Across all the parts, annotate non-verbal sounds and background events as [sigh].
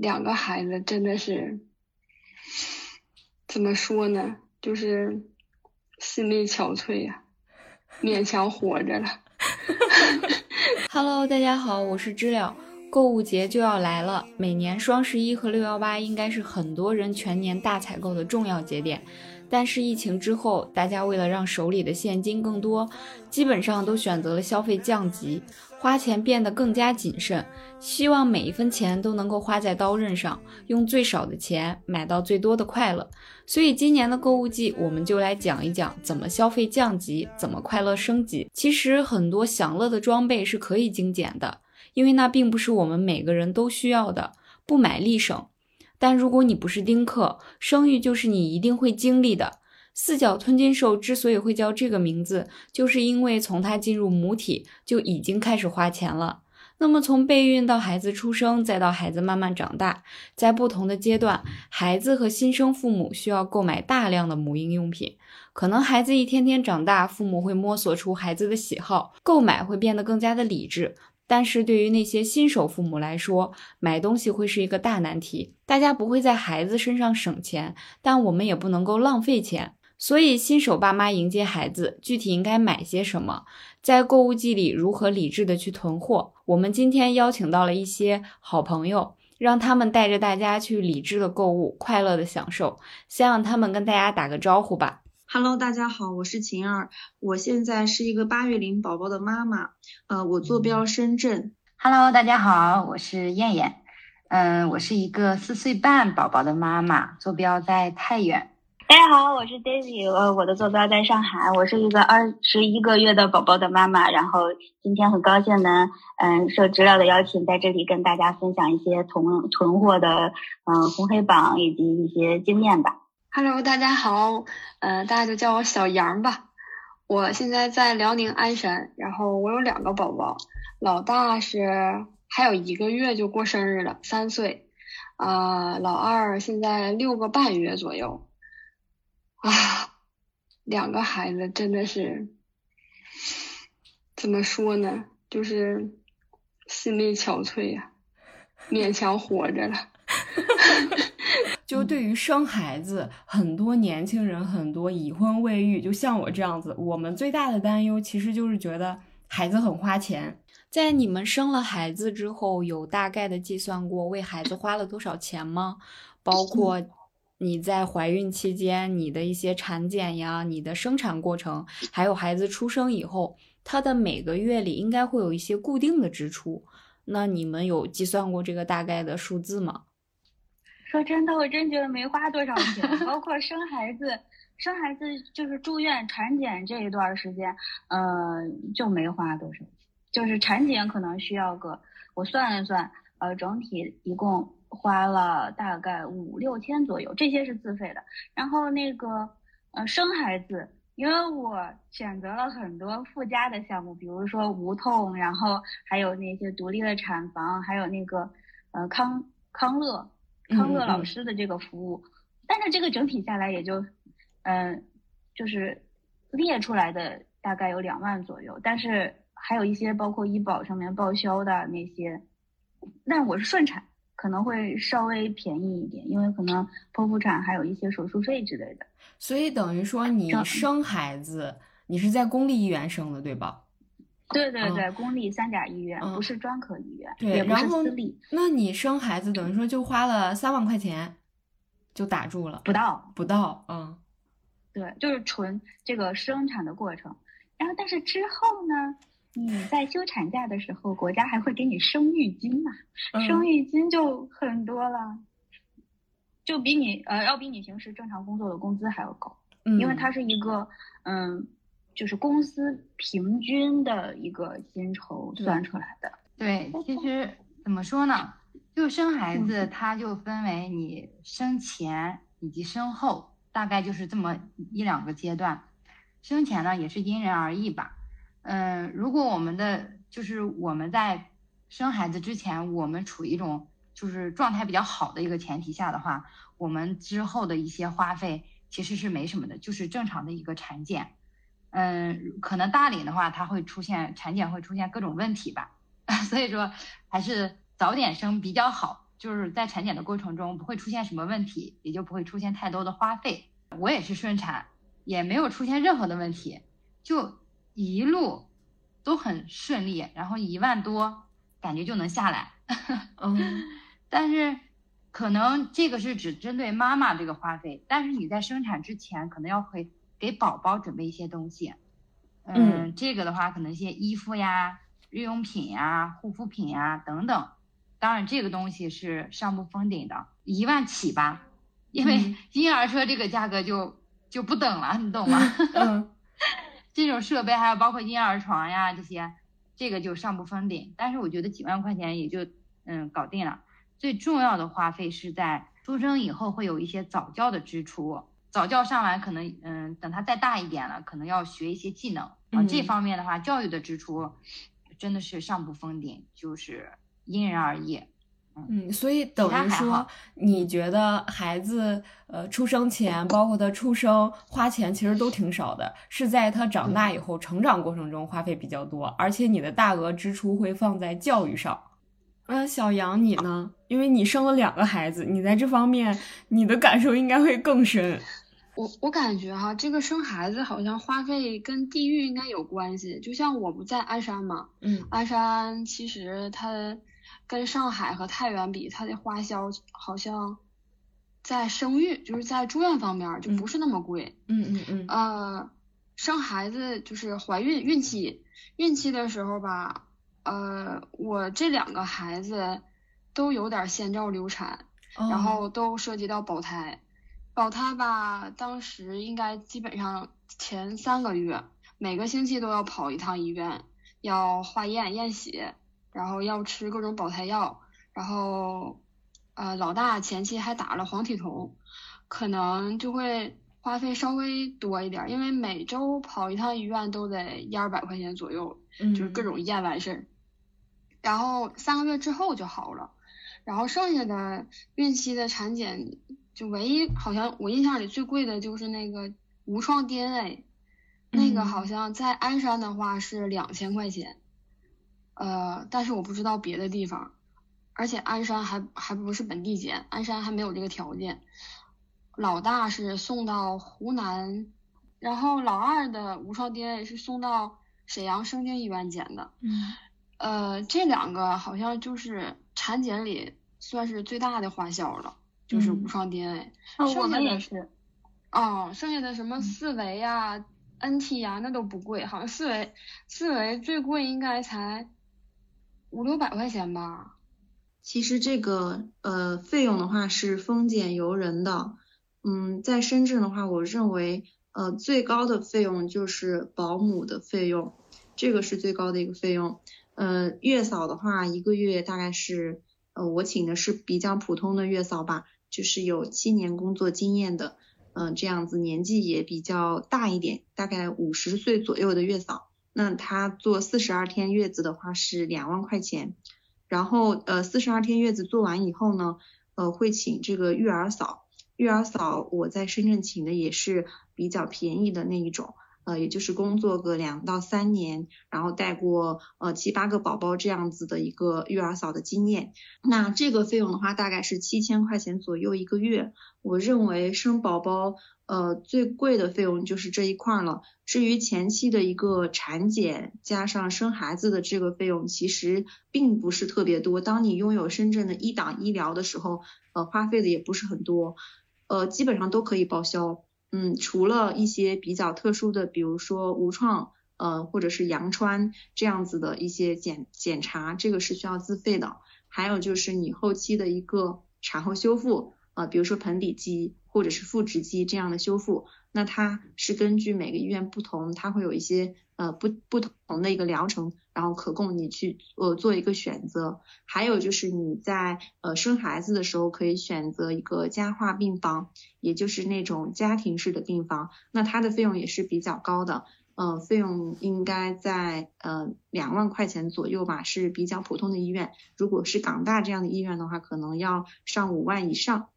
两个孩子真的是怎么说呢？就是心力憔悴呀，勉强活着了。[laughs] Hello，大家好，我是知了。购物节就要来了，每年双十一和六幺八应该是很多人全年大采购的重要节点。但是疫情之后，大家为了让手里的现金更多，基本上都选择了消费降级，花钱变得更加谨慎，希望每一分钱都能够花在刀刃上，用最少的钱买到最多的快乐。所以今年的购物季，我们就来讲一讲怎么消费降级，怎么快乐升级。其实很多享乐的装备是可以精简的，因为那并不是我们每个人都需要的，不买立省。但如果你不是丁克，生育就是你一定会经历的。四角吞金兽之所以会叫这个名字，就是因为从它进入母体就已经开始花钱了。那么从备孕到孩子出生，再到孩子慢慢长大，在不同的阶段，孩子和新生父母需要购买大量的母婴用品。可能孩子一天天长大，父母会摸索出孩子的喜好，购买会变得更加的理智。但是对于那些新手父母来说，买东西会是一个大难题。大家不会在孩子身上省钱，但我们也不能够浪费钱。所以，新手爸妈迎接孩子，具体应该买些什么？在购物季里如何理智的去囤货？我们今天邀请到了一些好朋友，让他们带着大家去理智的购物，快乐的享受。先让他们跟大家打个招呼吧。Hello，大家好，我是晴儿，我现在是一个八月龄宝宝的妈妈，呃，我坐标深圳。Hello，大家好，我是燕燕，嗯，我是一个四岁半宝宝的妈妈，坐标在太原。大家好，我是 Daisy，呃，我的坐标在上海，我是一个二十一个月的宝宝的妈妈，然后今天很高兴呢，嗯，受知了的邀请，在这里跟大家分享一些囤囤货的，嗯，红黑榜以及一些经验吧。Hello，大家好，嗯，大家就叫我小杨吧。我现在在辽宁鞍山，然后我有两个宝宝，老大是还有一个月就过生日了，三岁，啊，老二现在六个半月左右。啊，两个孩子真的是怎么说呢？就是心力憔悴呀，勉强活着了。[laughs] 就对于生孩子，很多年轻人，很多已婚未育，就像我这样子，我们最大的担忧其实就是觉得孩子很花钱。在你们生了孩子之后，有大概的计算过为孩子花了多少钱吗？包括你在怀孕期间，你的一些产检呀，你的生产过程，还有孩子出生以后，他的每个月里应该会有一些固定的支出。那你们有计算过这个大概的数字吗？说真的，我真觉得没花多少钱，包括生孩子，生孩子就是住院产检这一段时间，嗯，就没花多少钱。就是产检可能需要个，我算了算，呃，整体一共花了大概五六千左右，这些是自费的。然后那个，呃，生孩子，因为我选择了很多附加的项目，比如说无痛，然后还有那些独立的产房，还有那个，呃，康康乐。康乐老师的这个服务，但是这个整体下来也就，嗯，就是列出来的大概有两万左右，但是还有一些包括医保上面报销的那些，但我是顺产，可能会稍微便宜一点，因为可能剖腹产还有一些手术费之类的。所以等于说你生孩子，你是在公立医院生的，对吧？对对对，公立三甲医院不是专科医院，对，也不是私立。那你生孩子等于说就花了三万块钱，就打住了？不到，不到，嗯，对，就是纯这个生产的过程。然后，但是之后呢，你在休产假的时候，国家还会给你生育金嘛？生育金就很多了，就比你呃要比你平时正常工作的工资还要高，因为它是一个嗯。就是公司平均的一个薪酬算出来的。对，其实怎么说呢？就生孩子，它就分为你生前以及生后，大概就是这么一两个阶段。生前呢，也是因人而异吧。嗯，如果我们的就是我们在生孩子之前，我们处于一种就是状态比较好的一个前提下的话，我们之后的一些花费其实是没什么的，就是正常的一个产检。嗯，可能大龄的话，它会出现产检会出现各种问题吧，[laughs] 所以说还是早点生比较好。就是在产检的过程中不会出现什么问题，也就不会出现太多的花费。我也是顺产，也没有出现任何的问题，就一路都很顺利，然后一万多感觉就能下来。嗯，[laughs] 但是可能这个是只针对妈妈这个花费，但是你在生产之前可能要会给宝宝准备一些东西。嗯这个的话可能一些衣服呀、日用品呀、护肤品呀等等。当然，这个东西是上不封顶的，一万起吧，因为嗯 [laughs] 婴儿车这个价格就就不等了，你懂吗？[laughs] 嗯这种设备还有包括婴儿床呀这些，这个就上不封顶。但是我觉得几万块钱也就嗯搞定了。最重要的花费是在出生以后会有一些早教的支出，早教上完可能嗯等他再大一点了，可能要学一些技能啊。这嗯方面的话，教育的支出真的是上不封顶，就是因人而异。嗯，所以等于说你觉得孩子呃出生前，包括他出生花钱其实都挺少的，是在他长大以后成长过程中花费比较多，而且你的大额支出会放在教育上。呃，小杨你呢？因为你生了两个孩子，你在这方面你的感受应该会更深。我我感觉哈，这个生孩子好像花费跟地域应该有关系。就像我不在鞍山嘛，嗯鞍山其实它跟上海和太原比，它的花销好像在生育，就是在住院方面就不是那么贵。嗯嗯嗯呃，生孩子就是怀孕孕期，孕期的时候吧，呃，我这两个孩子都有点先兆流产，然哦后都涉及到保胎。保胎吧，当时应该基本上前三个月每个星期都要跑一趟医院，要化验验血，然后要吃各种保胎药，然后呃老大前期还打了黄体酮，可能就会花费稍微多一点儿，因为每周跑一趟医院都得一二百块钱左右，嗯就是各种验完事儿，然后三个月之后就好了，然后剩下的孕期的产检，就唯一好像我印象里最贵的就是那个无创 DNA，那个嗯。好像在鞍山的话是两千块钱，呃，但是我不知道别的地方，而且鞍山还还不是本地检，鞍山还没有这个条件。老大是送到湖南，然后老二的无创 DNA 是送到沈阳盛京医院检的。嗯呃，这两个好像就是产检里算是最大的花销了，就是嗯无创 DNA。哦，我剩下的们也是。哦，剩下的什么四维呀、NT 呀，那都不贵，好像四维四维最贵应该才五六百块钱吧。其实这个呃费用的话是丰俭由人的，嗯，在深圳的话，我认为呃最高的费用就是保姆的费用，这个是最高的一个费用。呃，月嫂的话，一个月大概是呃我请的是比较普通的月嫂吧，就是有七年工作经验的，嗯、这样子年纪也比较大一点，大概五十岁左右的月嫂。那他做四十二天月子的话是两万块钱。然后呃，四十二天月子做完以后呢，呃，会请这个育儿嫂。育儿嫂我在深圳请的也是比较便宜的那一种，呃，也就是工作个两到三年，然后带过呃七八个宝宝这样子的一个育儿嫂的经验。那这个费用的话，大概是七千块钱左右一个月。我认为生宝宝呃最贵的费用就是这一块了。至于前期的一个产检加上生孩子的这个费用，其实并不是特别多。当你拥有深圳的一档医疗的时候，呃，花费的也不是很多，呃，基本上都可以报销。嗯，除了一些比较特殊的，比如说无创，呃，或者是羊穿这样子的一些检检查，这个是需要自费的。还有就是你后期的一个产后修复，呃，比如说盆底肌或者是腹直肌这样的修复，那它是根据每个医院不同，它会有一些呃不不同的一个疗程，然后可供你去呃做一个选择。还有就是你在呃生孩子的时候可以选择一个家化病房，也就是那种家庭式的病房，那它的费用也是比较高的。呃，费用应该在呃两万块钱左右吧，是比较普通的医院。如果是港大这样的医院的话，可能要上五万以上。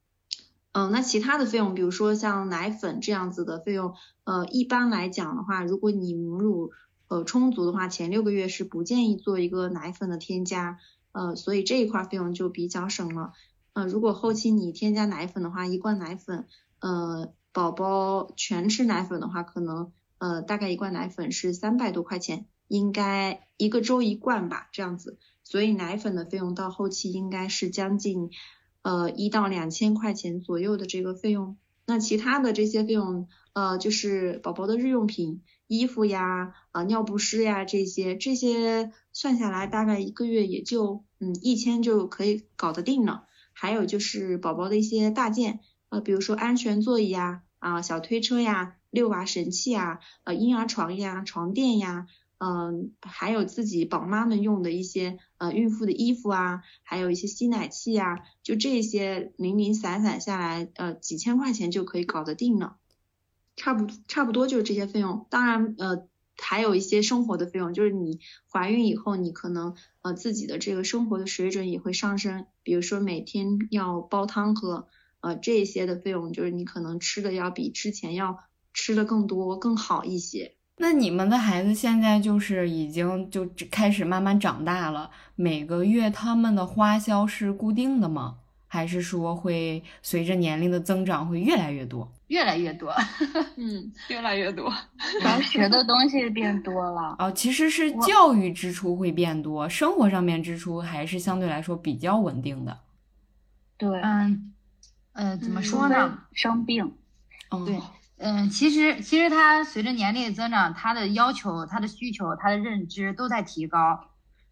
嗯、那其他的费用，比如说像奶粉这样子的费用，呃，一般来讲的话，如果你母乳呃充足的话，前六个月是不建议做一个奶粉的添加，呃，所以这一块费用就比较省了。呃，如果后期你添加奶粉的话，一罐奶粉，呃，宝宝全吃奶粉的话，可能呃大概一罐奶粉是三百多块钱，应该一个周一罐吧，这样子。所以奶粉的费用到后期应该是将近呃一到两千块钱左右的这个费用。那其他的这些费用，呃，就是宝宝的日用品，衣服呀，啊，尿不湿呀这些，这些算下来大概一个月也就嗯一千就可以搞得定了。还有就是宝宝的一些大件，呃，比如说安全座椅呀，啊，小推车呀，遛娃神器呀，呃，婴儿床呀，床垫呀，嗯，还有自己宝妈们用的一些呃孕妇的衣服啊，还有一些吸奶器啊，就这些零零散散下来，呃，几千块钱就可以搞得定了，差不差不多就是这些费用。当然，呃。还有一些生活的费用，就是你怀孕以后，你可能呃自己的这个生活的水准也会上升，比如说每天要煲汤喝，呃这些的费用，就是你可能吃的要比之前要吃的更多更好一些。那你们的孩子现在就是已经就开始慢慢长大了，每个月他们的花销是固定的吗？还是说会随着年龄的增长会越来越多？越来越多，[laughs] 嗯，越来越多，要学的东西变多了。[laughs] 哦，其实是教育支出会变多，生活上面支出还是相对来说比较稳定的。对，嗯，呃，怎么说呢？生病，嗯对，嗯，其实其实他随着年龄的增长，他的要求、他的需求、他的认知都在提高，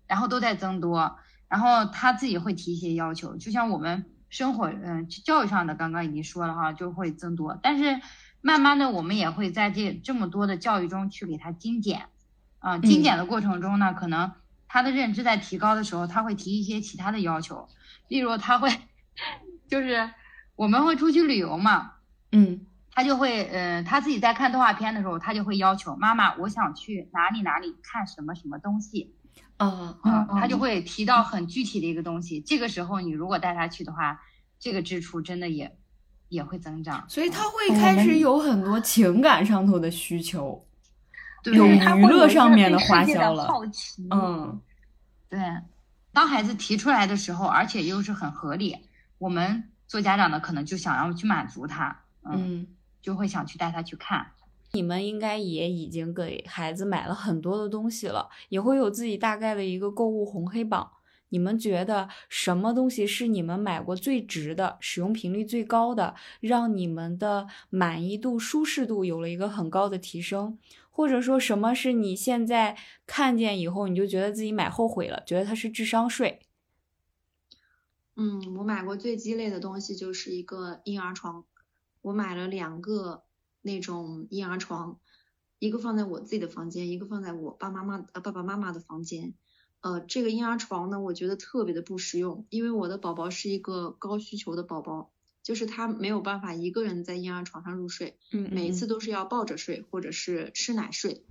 然后都在增多，然后他自己会提一些要求，就像我们。生活，嗯，教育上的刚刚已经说了哈，就会增多。但是慢慢的，我们也会在这这么多的教育中去给他精简，啊，精简的过程中呢，可能他的认知在提高的时候，他会提一些其他的要求，例如他会，[laughs] 就是我们会出去旅游嘛，嗯，他就会，嗯，他自己在看动画片的时候，他就会要求妈妈，我想去哪里哪里看什么什么东西。啊啊，他就会提到很具体的一个东西。这个时候，你如果带他去的话，这个支出真的也也会增长。所以他会开始有很多情感上头的需求，有娱乐上面的花销了。好奇，嗯，对。当孩子提出来的时候，而且又是很合理，我们做家长的可能就想要去满足他，嗯，就会想去带他去看。你们应该也已经给孩子买了很多的东西了，也会有自己大概的一个购物红黑榜。你们觉得什么东西是你们买过最值的、使用频率最高的，让你们的满意度、舒适度有了一个很高的提升？或者说什么是你现在看见以后你就觉得自己买后悔了，觉得它是智商税？嗯，我买过最鸡肋的东西就是一个婴儿床，我买了两个。那种婴儿床，一个放在我自己的房间，一个放在我爸妈妈呃爸爸妈妈的房间。呃，这个婴儿床呢，我觉得特别的不实用，因为我的宝宝是一个高需求的宝宝，就是他没有办法一个人在婴儿床上入睡，嗯，每一次都是要抱着睡或者是吃奶睡。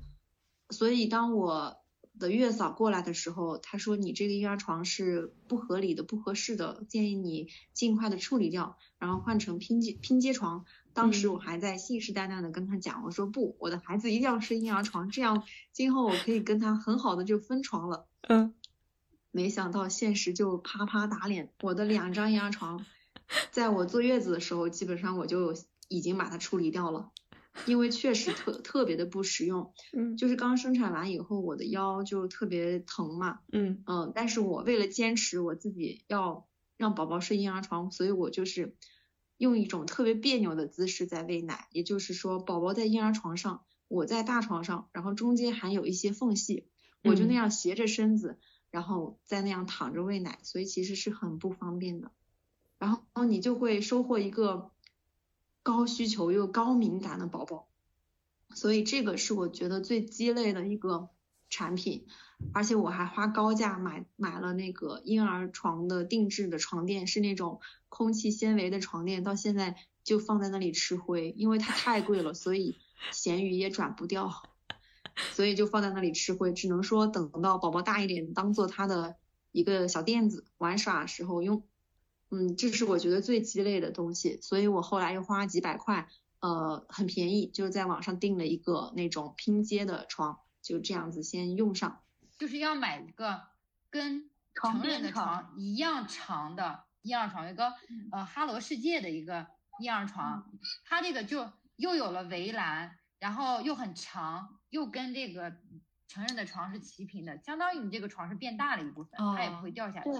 所以当我的月嫂过来的时候，她说你这个婴儿床是不合理的、不合适的，建议你尽快的处理掉，然后换成拼接拼接床。当时我还在信誓旦旦的跟他讲，我说不，我的孩子一定要睡婴儿床，这样今后我可以跟他很好的就分床了。[laughs] 嗯，没想到现实就啪啪打脸，我的两张婴儿床，在我坐月子的时候，基本上我就已经把它处理掉了，因为确实特特别的不实用。[laughs] 嗯，就是刚生产完以后，我的腰就特别疼嘛。嗯嗯，但是我为了坚持我自己要让宝宝睡婴儿床，所以我就是。用一种特别别扭的姿势在喂奶，也就是说，宝宝在婴儿床上，我在大床上，然后中间还有一些缝隙，我就那样斜着身子，然后再那样躺着喂奶，所以其实是很不方便的。然后你就会收获一个高需求又高敏感的宝宝，所以这个是我觉得最鸡肋的一个产品。而且我还花高价买买了那个婴儿床的定制的床垫，是那种空气纤维的床垫，到现在就放在那里吃灰，因为它太贵了，所以闲鱼也转不掉，所以就放在那里吃灰，只能说等到宝宝大一点，当做他的一个小垫子玩耍时候用。嗯，这是我觉得最鸡肋的东西，所以我后来又花几百块，呃，很便宜，就在网上订了一个那种拼接的床，就这样子先用上。就是要买一个跟成人的床一样长的婴儿床，有个呃哈罗世界的一个婴儿床，它这个就又有了围栏，然后又很长，又跟这个成人的床是齐平的，相当于你这个床是变大了一部分，它也不会掉下去。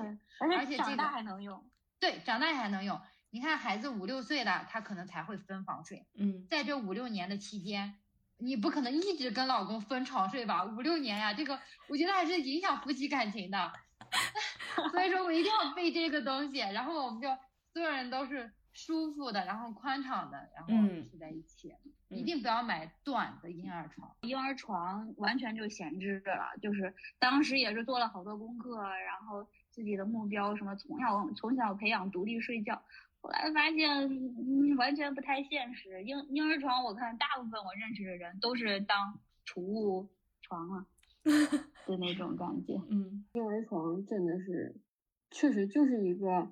而且这个长大还能用。对，长大还能用。你看孩子五六岁了，他可能才会分房睡。嗯，在这五六年的期间，你不可能一直跟老公分床睡吧？五六年呀，这个我觉得还是影响夫妻感情的。[laughs] 所以说我一定要备这个东西，然后我们就所有人都是舒服的，然后宽敞的，然后睡在一起。一定不要买短的婴儿床，婴儿床完全就闲置了。就是当时也是做了好多功课，然后自己的目标什么从小从小培养独立睡觉。后来发现，嗯，完全不太现实。婴婴儿床，我看大部分我认识的人都是当储物床了，[laughs] 的那种感觉。嗯，婴儿床真的是，确实就是一个，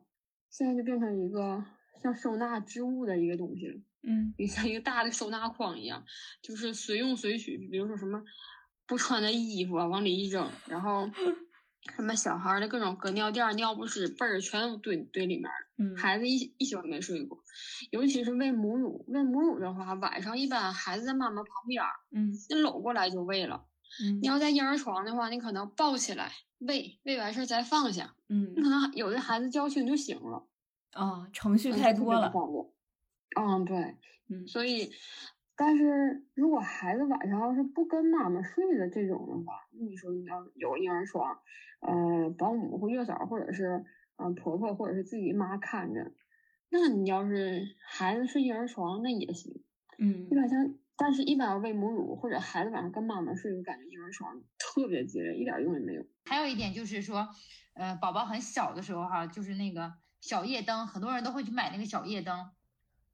现在就变成一个像收纳置物的一个东西了。嗯，就像一个大的收纳筐一样，就是随用随取。比如说什么不穿的衣服啊，往里一扔，然后。什么小孩的各种隔尿垫、尿不湿、被儿全都堆堆里面。嗯，孩子一一宿没睡过，尤其是喂母乳。喂母乳的话，晚上一般孩子在妈妈旁边，嗯，你搂过来就喂了。嗯，你要在婴儿床的话，你可能抱起来喂，喂完事儿再放下。嗯，你可能有的孩子叫醒就醒了。啊，程序太多了。嗯，对，嗯，所以。但是如果孩子晚上要是不跟妈妈睡的这种的话，你说你要有婴儿床，呃，保姆或月嫂或者是嗯婆婆或者是自己妈看着，那你要是孩子睡婴儿床那也行，嗯，一般像，但是一般要喂母乳或者孩子晚上跟妈妈睡，我感觉婴儿床特别鸡肋，一点用也没有。还有一点就是说，呃，宝宝很小的时候哈，就是那个小夜灯，很多人都会去买那个小夜灯，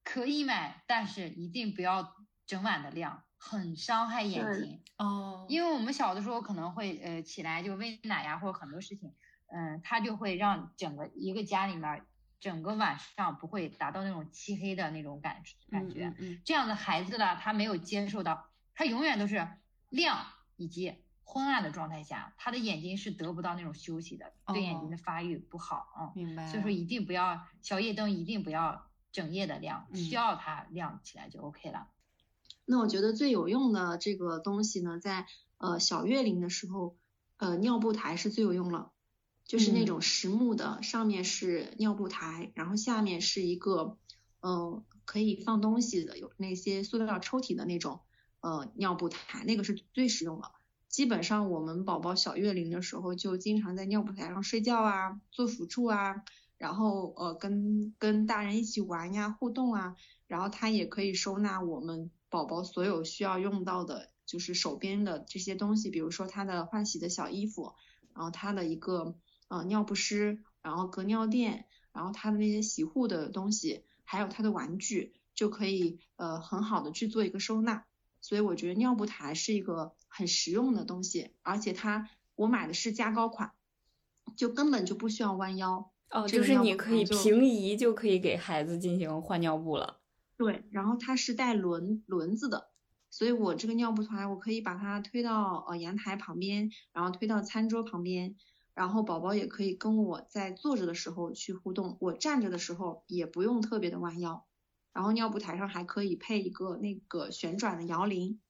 可以买，但是一定不要。整晚的亮很伤害眼睛哦，因为我们小的时候可能会呃起来就喂奶呀，或者很多事情，嗯，它就会让整个一个家里面整个晚上不会达到那种漆黑的那种感感觉。嗯，这样的孩子呢，他没有接受到，他永远都是亮以及昏暗的状态下，他的眼睛是得不到那种休息的，对眼睛的发育不好啊。明白。所以说一定不要小夜灯，一定不要整夜的亮，需要它亮起来就 OK 了。那我觉得最有用的这个东西呢，在呃小月龄的时候，呃尿布台是最有用了，就是那种实木的，上面是尿布台，然后下面是一个嗯可以放东西的，有那些塑料抽屉的那种呃尿布台，那个是最实用的。基本上我们宝宝小月龄的时候，就经常在尿布台上睡觉啊，做辅助啊，然后呃跟跟大人一起玩呀，互动啊，然后它也可以收纳我们。宝宝所有需要用到的，就是手边的这些东西，比如说他的换洗的小衣服，然后他的一个呃尿不湿，然后隔尿垫，然后他的那些洗护的东西，还有他的玩具，就可以呃很好的去做一个收纳。所以我觉得尿布台是一个很实用的东西，而且它我买的是加高款，就根本就不需要弯腰。哦，就是你可以平移就可以给孩子进行换尿布了。对，然后它是带轮轮子的，所以我这个尿布团我可以把它推到呃阳台旁边，然后推到餐桌旁边，然后宝宝也可以跟我在坐着的时候去互动，我站着的时候也不用特别的弯腰，然后尿布台上还可以配一个那个旋转的摇铃，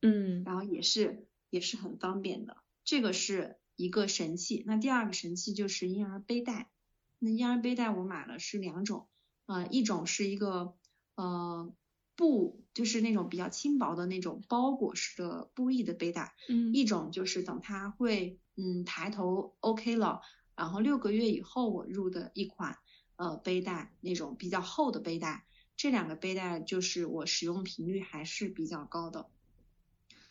嗯，然后也是也是很方便的，这个是一个神器。那第二个神器就是婴儿背带，那婴儿背带我买了是两种，呃，一种是一个。呃，布就是那种比较轻薄的那种包裹式的布艺的背带，嗯，一种就是等它会嗯抬头 OK 了，然后六个月以后我入的一款呃背带，那种比较厚的背带，这两个背带就是我使用频率还是比较高的。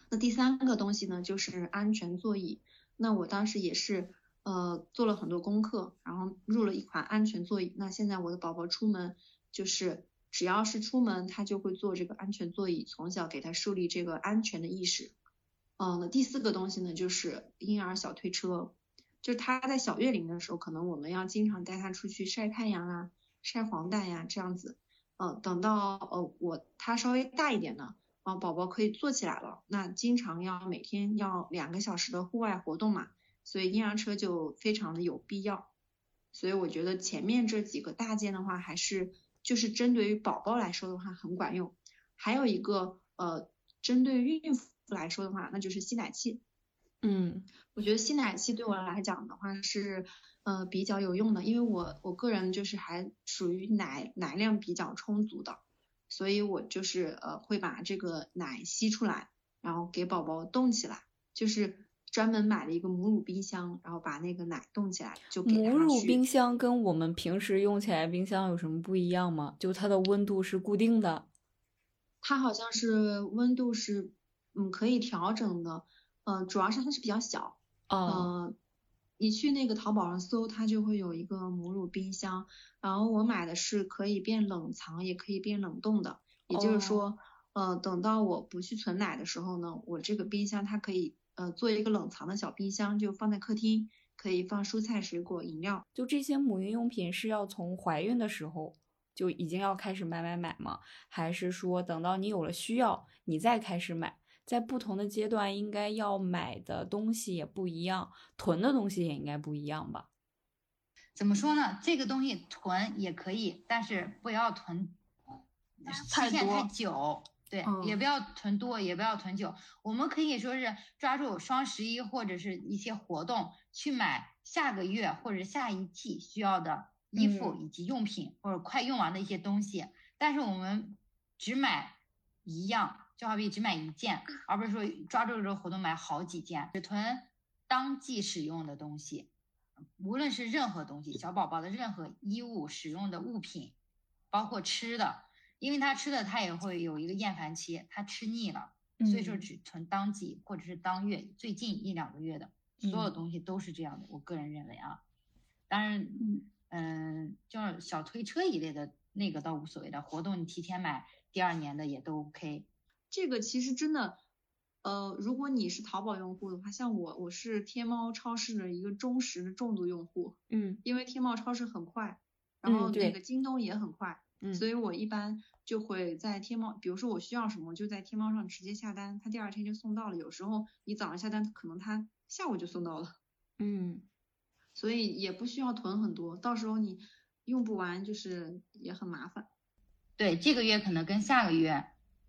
那第三个东西呢，就是安全座椅，那我当时也是呃做了很多功课，然后入了一款安全座椅，那现在我的宝宝出门就是。只要是出门，他就会坐这个安全座椅，从小给他树立这个安全的意识。嗯，那第四个东西呢，就是婴儿小推车，就是他在小月龄的时候，可能我们要经常带他出去晒太阳啊、晒黄疸呀这样子。嗯，等到呃我他稍微大一点呢，啊宝宝可以坐起来了，那经常要每天要两个小时的户外活动嘛，所以婴儿车就非常的有必要。所以我觉得前面这几个大件的话，还是就是针对于宝宝来说的话很管用。还有一个呃，针对孕妇来说的话，那就是吸奶器。嗯，我觉得吸奶器对我来讲的话是呃比较有用的，因为我我个人就是还属于奶奶量比较充足的，所以我就是呃会把这个奶吸出来，然后给宝宝冻起来，就是专门买了一个母乳冰箱，然后把那个奶冻起来就给母乳冰箱跟我们平时用起来冰箱有什么不一样吗？就它的温度是固定的？它好像是温度是嗯可以调整的。嗯，主要是它是比较小，嗯，你去那个淘宝上搜，它就会有一个母乳冰箱，然后我买的是可以变冷藏，也可以变冷冻的，也就是说，呃，等到我不去存奶的时候呢，我这个冰箱它可以呃做一个冷藏的小冰箱，就放在客厅，可以放蔬菜、水果、饮料。就这些母婴用品是要从怀孕的时候就已经要开始买买买吗？还是说等到你有了需要，你再开始买？在不同的阶段，应该要买的东西也不一样，囤的东西也应该不一样吧？怎么说呢？这个东西囤也可以，但是不要囤期限太久。对，也不要囤多，也不要囤久。我们可以说是抓住双十一或者是一些活动去买下个月或者下一季需要的衣服以及用品，或者快用完的一些东西。但是我们只买一样。就好比只买一件，而不是说抓住这个活动买好几件，只囤当季使用的东西。无论是任何东西，小宝宝的任何衣物使用的物品，包括吃的，因为他吃的他也会有一个厌烦期，他吃腻了，所以说只存当季或者是当月最近一两个月的所有东西都是这样的。我个人认为啊，当然，嗯，就是小推车一类的那个倒无所谓的活动，你提前买第二年的也都 OK。这个其实真的，呃，如果你是淘宝用户的话，像我，我是天猫超市的一个忠实的重度用户，嗯，因为天猫超市很快，然后那个京东也很快，嗯，所以我一般就会在天猫，比如说我需要什么，就在天猫上直接下单，它第二天就送到了。有时候你早上下单，可能它下午就送到了，嗯，所以也不需要囤很多，到时候你用不完就是也很麻烦。对，这个月可能跟下个月。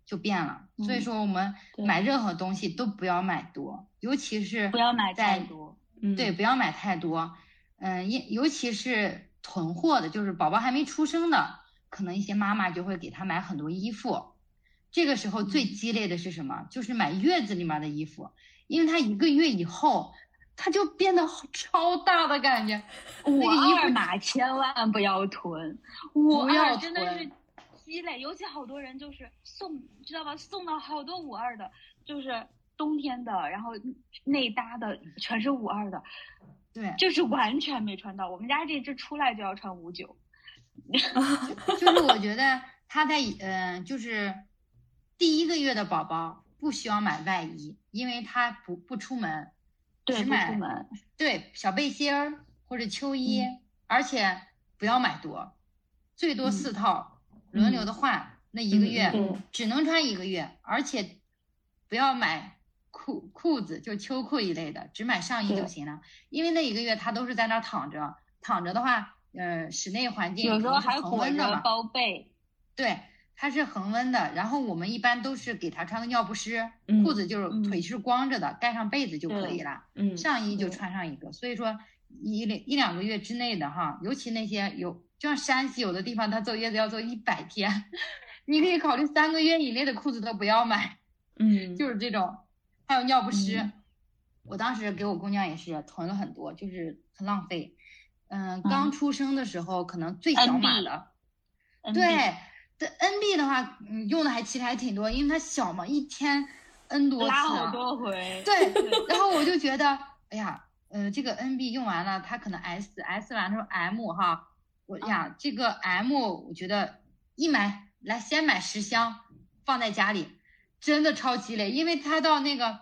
就变了，所以说我们买任何东西都不要买多，尤其是不要买太多，对，不要买太多，嗯，尤尤其是囤货的，就是宝宝还没出生的，可能一些妈妈就会给他买很多衣服，这个时候最激烈的是什么？就是买月子里面的衣服，因为他一个月以后他就变得超大的感觉，五二码千万不要囤，五二真的是。积累，尤其好多人就是送，知道吧？送到好多五二的，就是冬天的，然后内搭的全是五二的，对，就是完全没穿到。我们家这只出来就要穿五九，[laughs] 就是我觉得他在嗯，就是第一个月的宝宝不需要买外衣，因为他不不出门，对，不出门，对，小背心儿或者秋衣，而且不要买多，最多四套。轮流的换，那一个月只能穿一个月，而且不要买裤裤子，就秋裤一类的，只买上衣就行了。因为那一个月他都是在那躺着，躺着的话，呃，室内环境有时候还恒温的嘛，包被。对，它是恒温的。然后我们一般都是给他穿个尿不湿，裤子就是腿是光着的，盖上被子就可以了。嗯，上衣就穿上一个。所以说一两一两个月之内的哈，尤其那些有。就像山西有的地方，他坐月子要坐一百天，[laughs] 你可以考虑三个月以内的裤子都不要买。嗯，就是这种，还有尿不湿，我当时给我姑娘也是囤了很多，就是很浪费。嗯，刚出生的时候可能最小码的，对，这 NB 的话，嗯，用的还其实还挺多，因为它小嘛，一天 N 多次，拉好多回。对，然后我就觉得，哎呀，呃，这个 NB 用完了，它可能 S，S 完之后 M 哈。我呀，这个 M 我觉得一买来先买十箱放在家里，真的超积累，因为它到那个，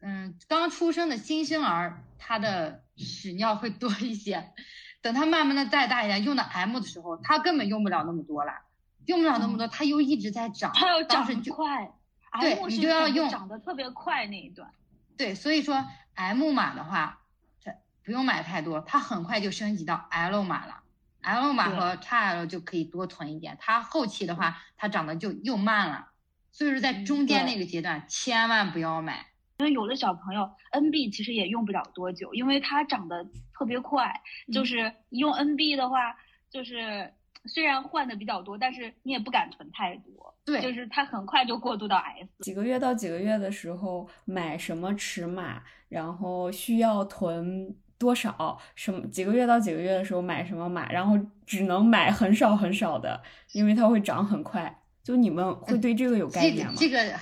嗯，刚出生的新生儿，它的屎尿会多一些，等他慢慢的再大一点，用到 M 的时候，他根本用不了那么多了，用不了那么多，他又一直在长，他要长快，对你就要用长得特别快那一段，对，所以说 M 码的话。不用买太多，它很快就升级到 L 码了。L 码和 XL 就可以多囤一点，它后期的话，它长得就又慢了。所以说，在中间那个阶段，千万不要买。因为有的小朋友 NB 其实也用不了多久，因为它长得特别快。就是用 NB 的话，就是虽然换的比较多，但是你也不敢囤太多。对，就是它很快就过渡到 S。几个月到几个月的时候买什么尺码，然后需要囤多少？什么几个月到几个月的时候买什么码，然后只能买很少很少的，因为它会长很快。就你们会对这个有概念吗？这个。这个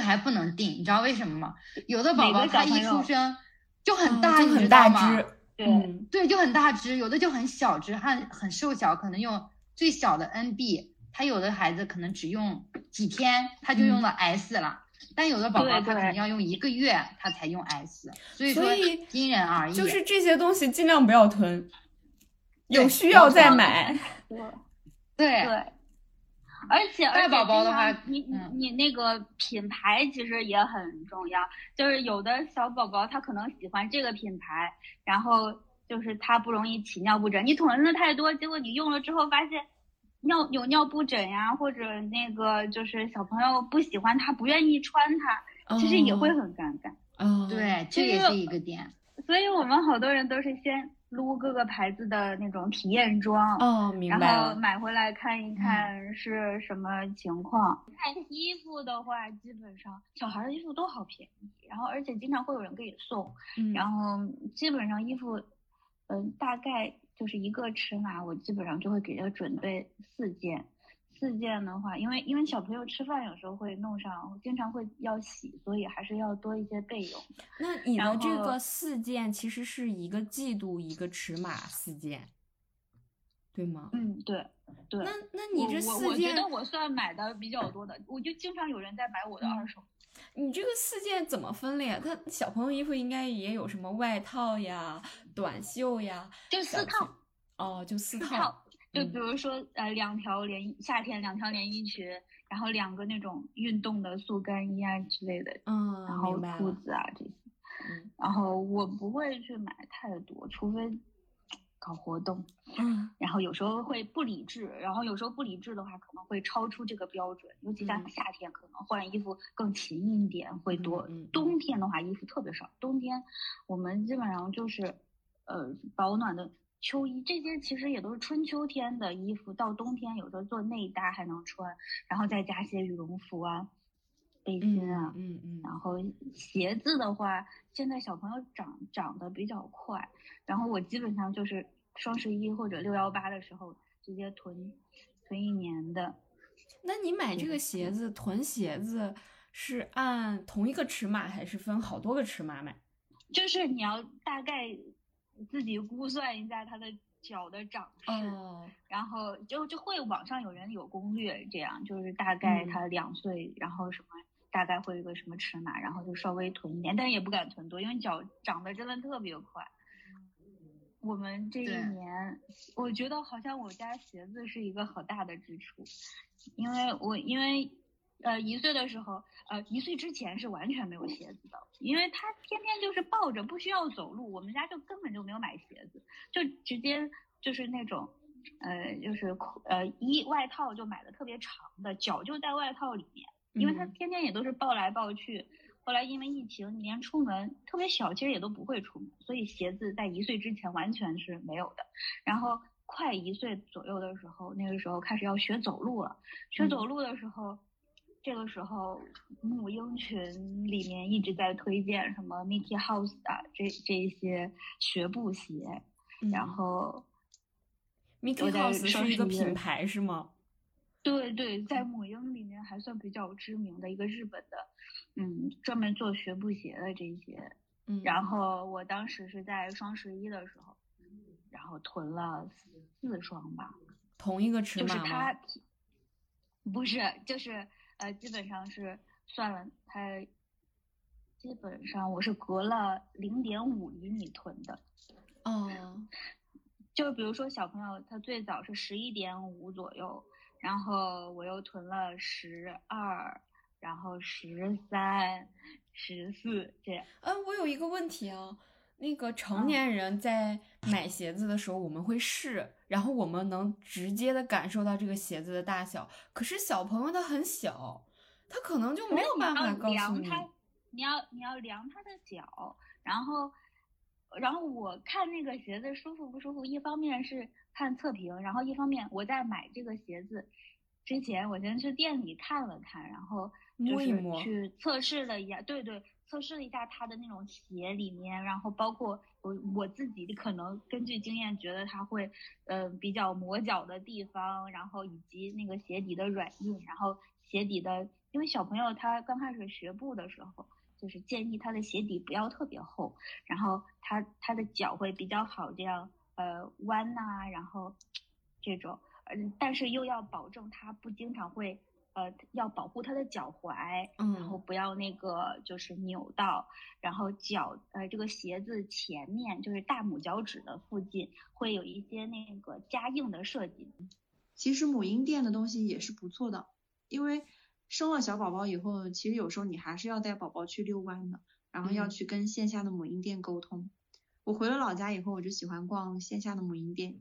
还不能定，你知道为什么吗？有的宝宝他一出生就很大，就很大只，对对，就很大只。有的就很小只，很很瘦小，可能用最小的 NB。他有的孩子可能只用几天，他就用了 S 了。但有的宝宝他可能要用一个月，他才用 S。所以说因人而异。就是这些东西尽量不要囤，有需要再买。[laughs] 对对。而且，而宝宝的话，你你你那个品牌其实也很重要。就是有的小宝宝他可能喜欢这个品牌，然后就是他不容易起尿布疹。你囤了太多，结果你用了之后发现尿有尿布疹呀，或者那个就是小朋友不喜欢它，不愿意穿它，其实也会很尴尬。嗯，对，这也是一个点。所以我们好多人都是先。撸各个牌子的那种体验装哦，明白然后买回来看一看是什么情况。看衣服的话，基本上小孩的衣服都好便宜，然后而且经常会有人给你送，然后基本上衣服，嗯，大概就是一个尺码，我基本上就会给他准备四件。四件的话，因为因为小朋友吃饭有时候会弄上，经常会要洗，所以还是要多一些备用。那你的这个四件其实是一个季度一个尺码四件，对吗？嗯，对对。那那你这四件，我觉得我算买的比较多的，我就经常有人在买我的二手。你这个四件怎么分类啊？他小朋友衣服应该也有什么外套呀、短袖呀，就四套。哦，就四套。就比如说，呃，两条连夏天两条连衣裙，然后两个那种运动的速干衣啊之类的，嗯，然后裤子啊这些，嗯，然后我不会去买太多，除非搞活动，嗯，然后有时候会不理智，然后有时候不理智的话可能会超出这个标准，尤其像夏天可能换衣服更勤一点会多，冬天的话衣服特别少，冬天我们基本上就是呃保暖的。秋衣这些其实也都是春秋天的衣服，到冬天有时候做内搭还能穿，然后再加些羽绒服啊、背心啊，嗯嗯，然后鞋子的话，现在小朋友长长得比较快，然后我基本上就是双十一或者六幺八的时候直接囤囤一年的。那你买这个鞋子囤鞋子是按同一个尺码还是分好多个尺码买？就是你要大概。自己估算一下他的脚的长势，然后就就会网上有人有攻略，这样就是大概他两岁，然后什么大概会有个什么尺码，然后就稍微囤一点，但是也不敢囤多，因为脚长得真的特别快。我们这一年，我觉得好像我家鞋子是一个好大的支出，因为我因为。呃，一岁的时候，呃，一岁之前是完全没有鞋子的，因为他天天就是抱着，不需要走路，我们家就根本就没有买鞋子，就直接就是那种，呃，就是呃衣外套就买的特别长的，脚就在外套里面，因为他天天也都是抱来抱去。后来因为疫情，你连出门特别小，其实也都不会出门，所以鞋子在一岁之前完全是没有的。然后快一岁左右的时候，那个时候开始要学走路了，学走路的时候。这个时候，母婴群里面一直在推荐什么 Mickey House 啊，这这些学步鞋，然后 Mickey House 是一个品牌是吗？对对，在母婴里面还算比较知名的一个日本的，嗯，专门做学步鞋的这些。嗯，然后我当时是在双十一的时候，然后囤了四双吧。同一个尺码就是它，不是，就是。呃，基本上是算了，它基本上我是隔了零点五厘米囤的。哦，[laughs] 就比如说小朋友他最早是十一点五左右，然后我又囤了十二，然后十三、十四这样。嗯，我有一个问题啊，那个成年人在买鞋子的时候，我们会试，然后我们能直接的感受到这个鞋子的大小。可是小朋友他很小，他可能就没有办法告诉你。你要你要量他的脚，然后然后我看那个鞋子舒服不舒服，一方面是看测评，然后一方面我在买这个鞋子之前，我先去店里看了看，然后摸一摸去测试了一下，对对。测试了一下他的那种鞋里面，然后包括我我自己可能根据经验觉得它会，呃，比较磨脚的地方，然后以及那个鞋底的软硬，然后鞋底的，因为小朋友他刚开始学步的时候，就是建议他的鞋底不要特别厚，然后他他的脚会比较好这样呃弯呐，然后这种，嗯，但是又要保证他不经常会。呃，要保护他的脚踝，嗯，然后不要那个就是扭到，然后脚呃这个鞋子前面就是大拇脚趾的附近会有一些那个加硬的设计。其实母婴店的东西也是不错的，因为生了小宝宝以后，其实有时候你还是要带宝宝去遛弯的，然后要去跟线下的母婴店沟通。我回了老家以后，我就喜欢逛线下的母婴店，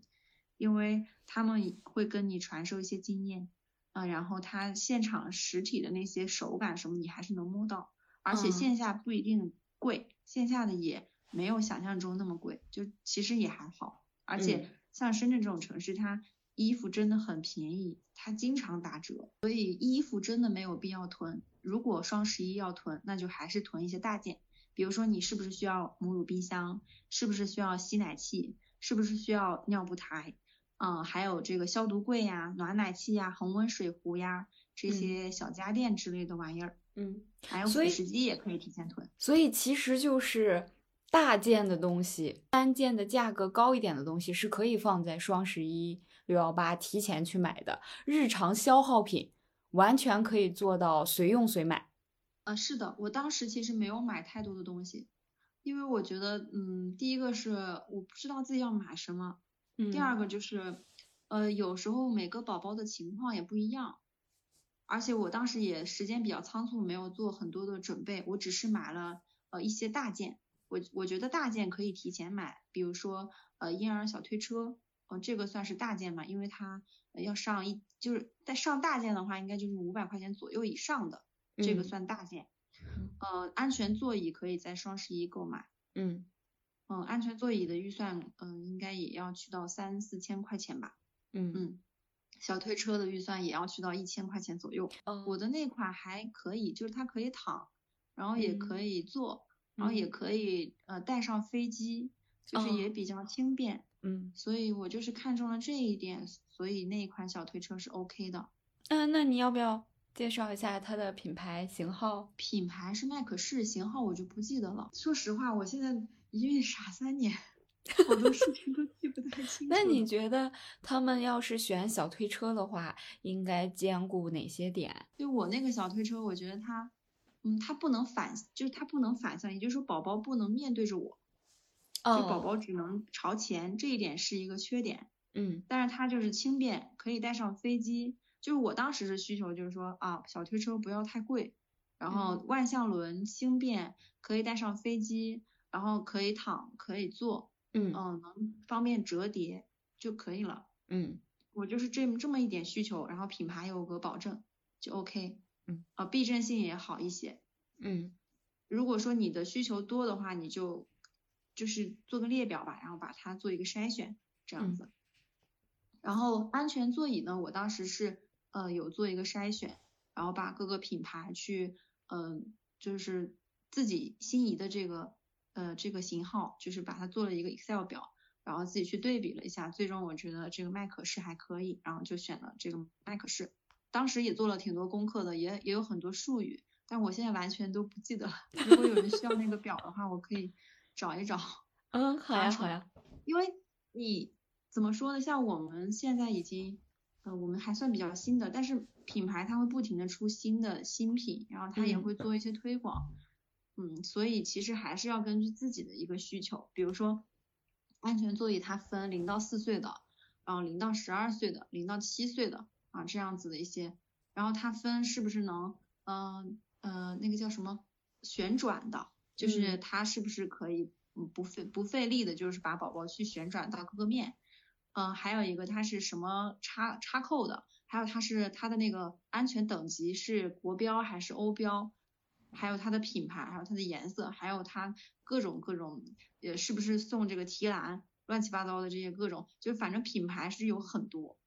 因为他们会跟你传授一些经验。啊，然后它现场实体的那些手感什么，你还是能摸到，而且线下不一定贵，线下的也没有想象中那么贵，就其实也还好。而且像深圳这种城市，它衣服真的很便宜，它经常打折，所以衣服真的没有必要囤。如果双十一要囤，那就还是囤一些大件，比如说你是不是需要母乳冰箱，是不是需要吸奶器，是不是需要尿布台。嗯，还有这个消毒柜呀、暖奶器呀、恒温水壶呀这些小家电之类的玩意儿。嗯，还有辅食机也可以提前囤。所以其实就是大件的东西，单件的价格高一点的东西是可以放在双十一、六幺八提前去买的。日常消耗品完全可以做到随用随买。呃，是的，我当时其实没有买太多的东西，因为我觉得，嗯，第一个是我不知道自己要买什么。第二个就是，呃，有时候每个宝宝的情况也不一样，而且我当时也时间比较仓促，没有做很多的准备，我只是买了呃一些大件，我我觉得大件可以提前买，比如说呃婴儿小推车，哦这个算是大件嘛，因为它要上一就是在上大件的话，应该就是五百块钱左右以上的，这个算大件，呃安全座椅可以在双十一购买，嗯。嗯，安全座椅的预算，嗯，应该也要去到三四千块钱吧。嗯嗯，小推车的预算也要去到一千块钱左右。嗯，我的那款还可以，就是它可以躺，然后也可以坐，然后也可以呃带上飞机，就是也比较轻便。嗯，所以我就是看中了这一点，所以那一款小推车是 OK 的。嗯，那你要不要介绍一下它的品牌型号？品牌是麦可仕，型号我就不记得了。说实话，我现在。因为傻三年，好多事情都记不太清。那你觉得他们要是选小推车的话，应该兼顾哪些点？就我那个小推车，我觉得它，嗯，它不能反，就是它不能反向，也就是说宝宝不能面对着我，就宝宝只能朝前，这一点是一个缺点。嗯，但是它就是轻便，可以带上飞机。就是我当时的需求就是说啊，小推车不要太贵，然后万向轮轻便，可以带上飞机。然后可以躺，可以坐，嗯嗯，能方便折叠就可以了。嗯，我就是这这么一点需求，然后品牌有个保证就 OK。嗯，啊，避震性也好一些。嗯，如果说你的需求多的话，你就就是做个列表吧，然后把它做一个筛选，这样子。然后安全座椅呢，我当时是呃有做一个筛选，然后把各个品牌去嗯就是自己心仪的这个。呃，这个型号就是把它做了一个 Excel 表，然后自己去对比了一下，最终我觉得这个麦可仕还可以，然后就选了这个麦可仕。当时也做了挺多功课的，也也有很多术语，但我现在完全都不记得了。如果有人需要那个表的话，我可以找一找。[laughs] 嗯，好呀，好呀。因为你怎么说呢？像我们现在已经，呃，我们还算比较新的，但是品牌它会不停的出新的新品，然后它也会做一些推广。嗯，所以其实还是要根据自己的一个需求，比如说安全座椅它分零到四岁的，然后零到十二岁的，零到七岁的啊这样子的一些，然后它分是不是能，嗯呃那个叫什么旋转的，就是它是不是可以嗯不费不费力的，就是把宝宝去旋转到各个面。嗯，还有一个它是什么插插扣的，还有它是它的那个安全等级是国标还是欧标，还有它的品牌，还有它的颜色，还有它各种各种呃是不是送这个提篮，乱七八糟的这些各种，就反正品牌是有很多，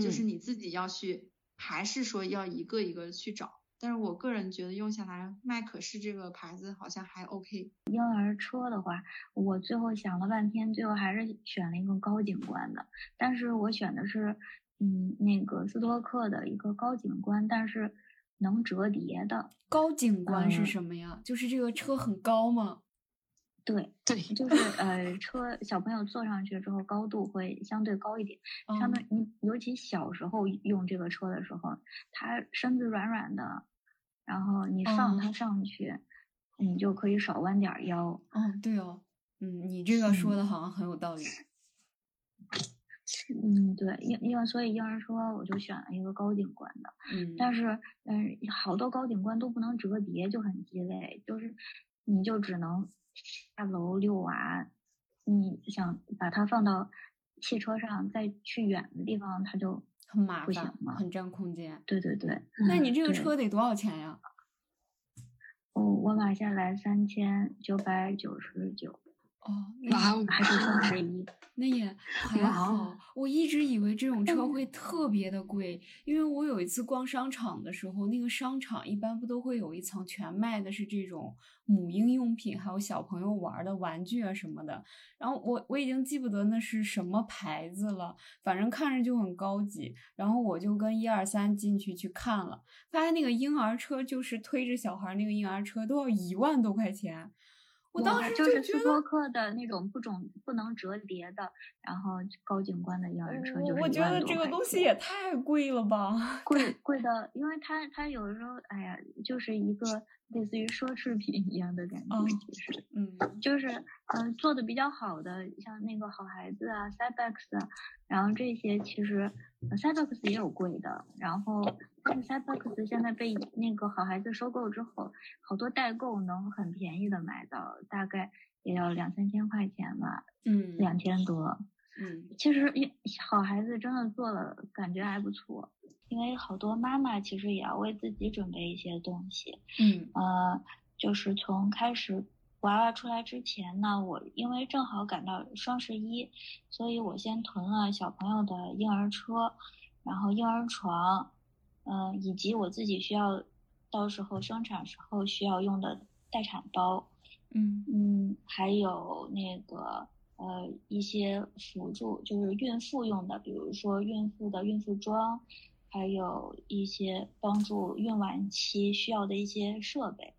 就是你自己要去，还是说要一个一个去找。但是我个人觉得用下来，麦可仕这个牌子好像还 OK。婴儿车的话，我最后想了半天，最后还是选了一个高景观的。但是我选的是，嗯，那个斯托克的一个高景观，但是能折叠的。高景观是什么呀？就是这个车很高吗？对对，就是 [laughs] 呃，车小朋友坐上去之后，高度会相对高一点。相对你尤其小时候用这个车的时候，他身子软软的。然后你放他上去，你就可以少弯点腰。嗯，对哦，嗯，你这个说的好像很有道理。嗯，对，因因为所以婴儿车我就选了一个高景观的。嗯。但是，嗯，好多高景观都不能折叠，就很鸡肋。就是你就只能下楼遛娃，你想把它放到汽车上再去远的地方，它就。很麻烦，很占空间。对对对，那你这个车得多少钱呀？哦，我买下来三千九百九十九。哦，哇，还是双十一。那也还好，我一直以为这种车会特别的贵，因为我有一次逛商场的时候，那个商场一般不都会有一层全卖的是这种母婴用品，还有小朋友玩的玩具啊什么的。然后我我已经记不得那是什么牌子了，反正看着就很高级。然后我就跟一二三进去去看了，发现那个婴儿车就是推着小孩那个婴儿车都要一万多块钱。我当时就是斯托克的那种不种不能折叠的，然后高景观的婴儿车就是我觉得这个东西也太贵了吧，贵贵的，因为它它有的时候，哎呀，就是一个类似于奢侈品一样的感觉，其实，嗯，就是嗯做的比较好的，像那个好孩子啊，Cybex，然后这些其实 Cybex 也有贵的，然后。但是 Cybex 现在被那个好孩子收购之后，好多代购能很便宜的买到，大概也要两三千块钱吧，嗯，两千多，嗯，其实好孩子真的做了，感觉还不错，因为好多妈妈其实也要为自己准备一些东西，嗯，呃，就是从开始娃娃出来之前呢，我因为正好赶到双十一，所以我先囤了小朋友的婴儿车，然后婴儿床。嗯，以及我自己需要到时候生产时候需要用的待产包，嗯嗯，还有那个呃一些辅助，就是孕妇用的，比如说孕妇的孕妇装，还有一些帮助孕晚期需要的一些设备，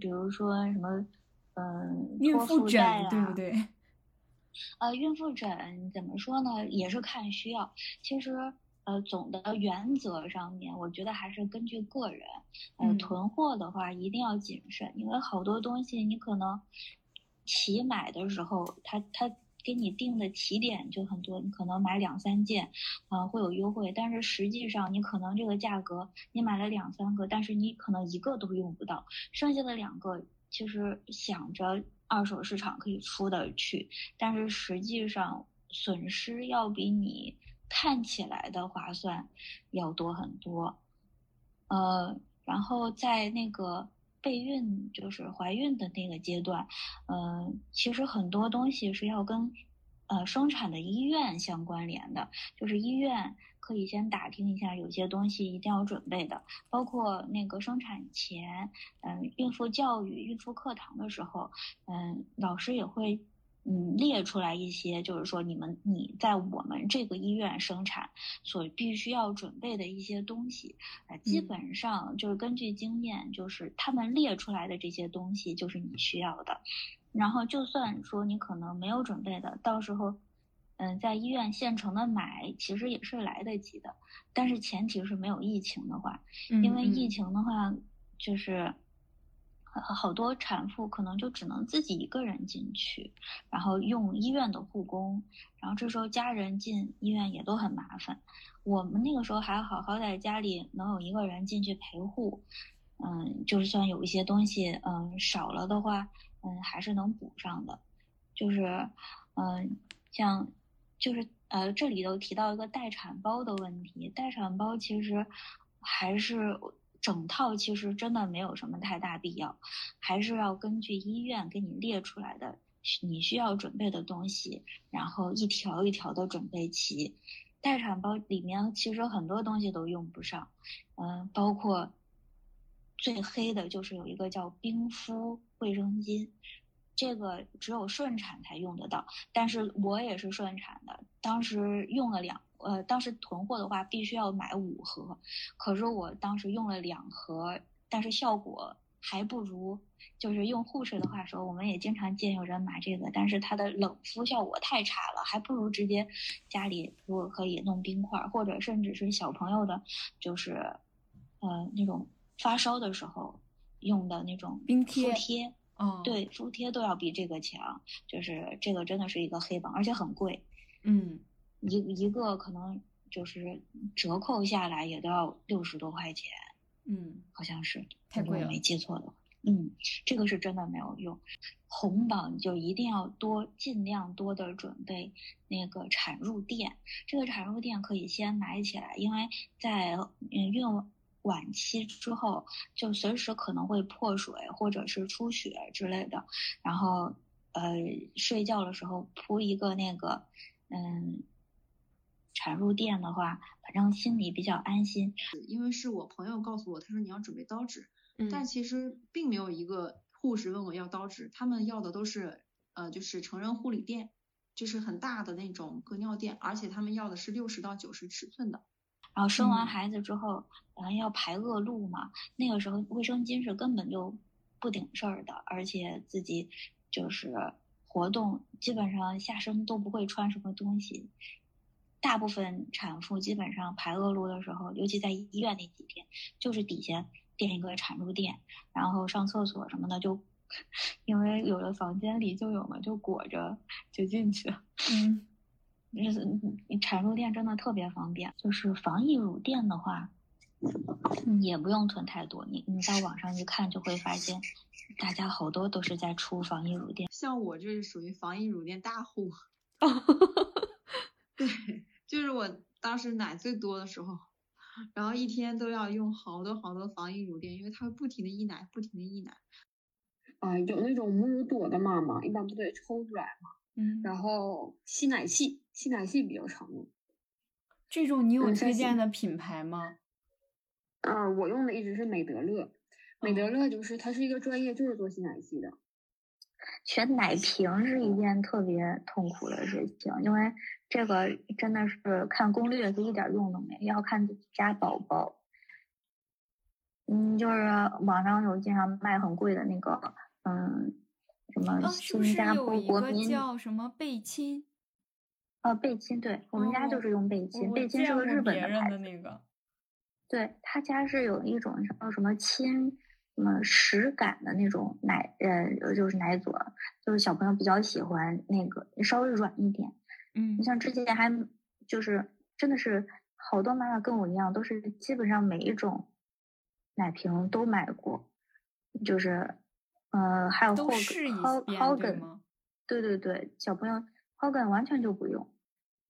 比如说什么嗯孕妇枕对不对？[laughs] 呃，孕妇枕怎么说呢？也是看需要，其实。呃，总的原则上面，我觉得还是根据个人。呃，囤货的话一定要谨慎，因为好多东西你可能起买的时候，他他给你定的起点就很多，你可能买两三件，啊会有优惠，但是实际上你可能这个价格你买了两三个，但是你可能一个都用不到，剩下的两个其实想着二手市场可以出得去，但是实际上损失要比你。看起来的划算要多很多，呃，然后在那个备孕，就是怀孕的那个阶段，嗯，其实很多东西是要跟呃生产的医院相关联的，就是医院可以先打听一下，有些东西一定要准备的，包括那个生产前，嗯，孕妇教育、孕妇课堂的时候，嗯，老师也会。嗯，列出来一些，就是说你们你在我们这个医院生产所必须要准备的一些东西，呃，基本上就是根据经验，就是他们列出来的这些东西就是你需要的。然后就算说你可能没有准备的，到时候，嗯，在医院现成的买，其实也是来得及的。但是前提是没有疫情的话，因为疫情的话就是。好多产妇可能就只能自己一个人进去，然后用医院的护工，然后这时候家人进医院也都很麻烦。我们那个时候还好，好歹家里能有一个人进去陪护，嗯，就算有一些东西嗯少了的话，嗯还是能补上的。就是嗯、像就是呃这里头提到一个待产包的问题，待产包其实还是整套其实真的没有什么太大必要，还是要根据医院给你列出来的你需要准备的东西，然后一条一条的准备齐。待产包里面其实很多东西都用不上，嗯、包括最黑的就是有一个叫冰敷卫生巾，这个只有顺产才用得到，但是我也是顺产的，当时用了两，呃，当时囤货的话必须要买五盒，可是我当时用了两盒，但是效果还不如，就是用护士的话说，我们也经常见有人买这个，但是它的冷敷效果太差了，还不如直接家里如果可以弄冰块儿，或者甚至是小朋友的，就是呃那种发烧的时候用的那种冰贴贴。哦，，对，敷贴都要比这个强，就是这个真的是一个黑榜，而且很贵，嗯，一一个可能就是折扣下来也都要六十多块钱，嗯，好像是，太贵了如果我没记错的话。嗯，这个是真的没有用。红榜就一定要多，尽量多的准备那个产褥垫。这个产褥垫可以先买起来，因为在嗯孕晚期之后，就随时可能会破水或者是出血之类的。然后呃，睡觉的时候铺一个那个嗯产褥垫的话，反正心里比较安心。因为是我朋友告诉我，他说你要准备刀纸，嗯但其实并没有一个护士问我要刀纸，他们要的都是呃就是成人护理垫，就是很大的那种隔尿垫，而且他们要的是六十到九十尺寸的。然后生嗯完孩子之后，嗯、要排恶露嘛，那个时候卫生巾是根本就不顶事儿的，而且自己就是活动基本上下身都不会穿什么东西。大部分产妇基本上排恶露的时候，尤其在医院那几天，就是底下垫一个产褥垫，然后上厕所什么的就，[laughs] 因为有的房间里就有嘛，就裹着就进去了。嗯 [laughs] 就是你产褥垫真的特别方便，就是防疫乳垫的话，嗯也不用囤太多，你你到网上一看就会发现，大家好多都是在出防疫乳垫。像我这是属于防疫乳垫大户，[laughs] 对，就是我当时奶最多的时候，然后一天都要用好多好多防溢乳垫，因为它会不停的溢奶，不停的溢奶。啊、有那种母乳朵的妈妈，一般不得抽出来嘛，嗯，然后吸奶器，吸奶器比较常用。这种你有嗯推荐的品牌吗？嗯、我用的一直是美德乐，美德乐就是它是一个专业，就是做吸奶器的。选奶瓶是一件特别痛苦的事情，因为这个真的是看攻略是一点用都没，要看自己家宝宝。嗯，就是网上有经常卖很贵的那个，嗯，什么新加坡国民叫什么贝亲？呃贝亲，对我们家就哦是用贝亲，我贝亲是个日本别人牌子。的那个。对他家是有一种叫什么亲什么实感的那种奶，呃，就是奶嘴儿，就是小朋友比较喜欢那个稍微软一点。嗯你像之前还就是真的是好多妈妈跟我一样，都是基本上每一种奶瓶都买过，就是呃还有都 Hog Hogan，对对对，小朋友 Hogan 完全就不用。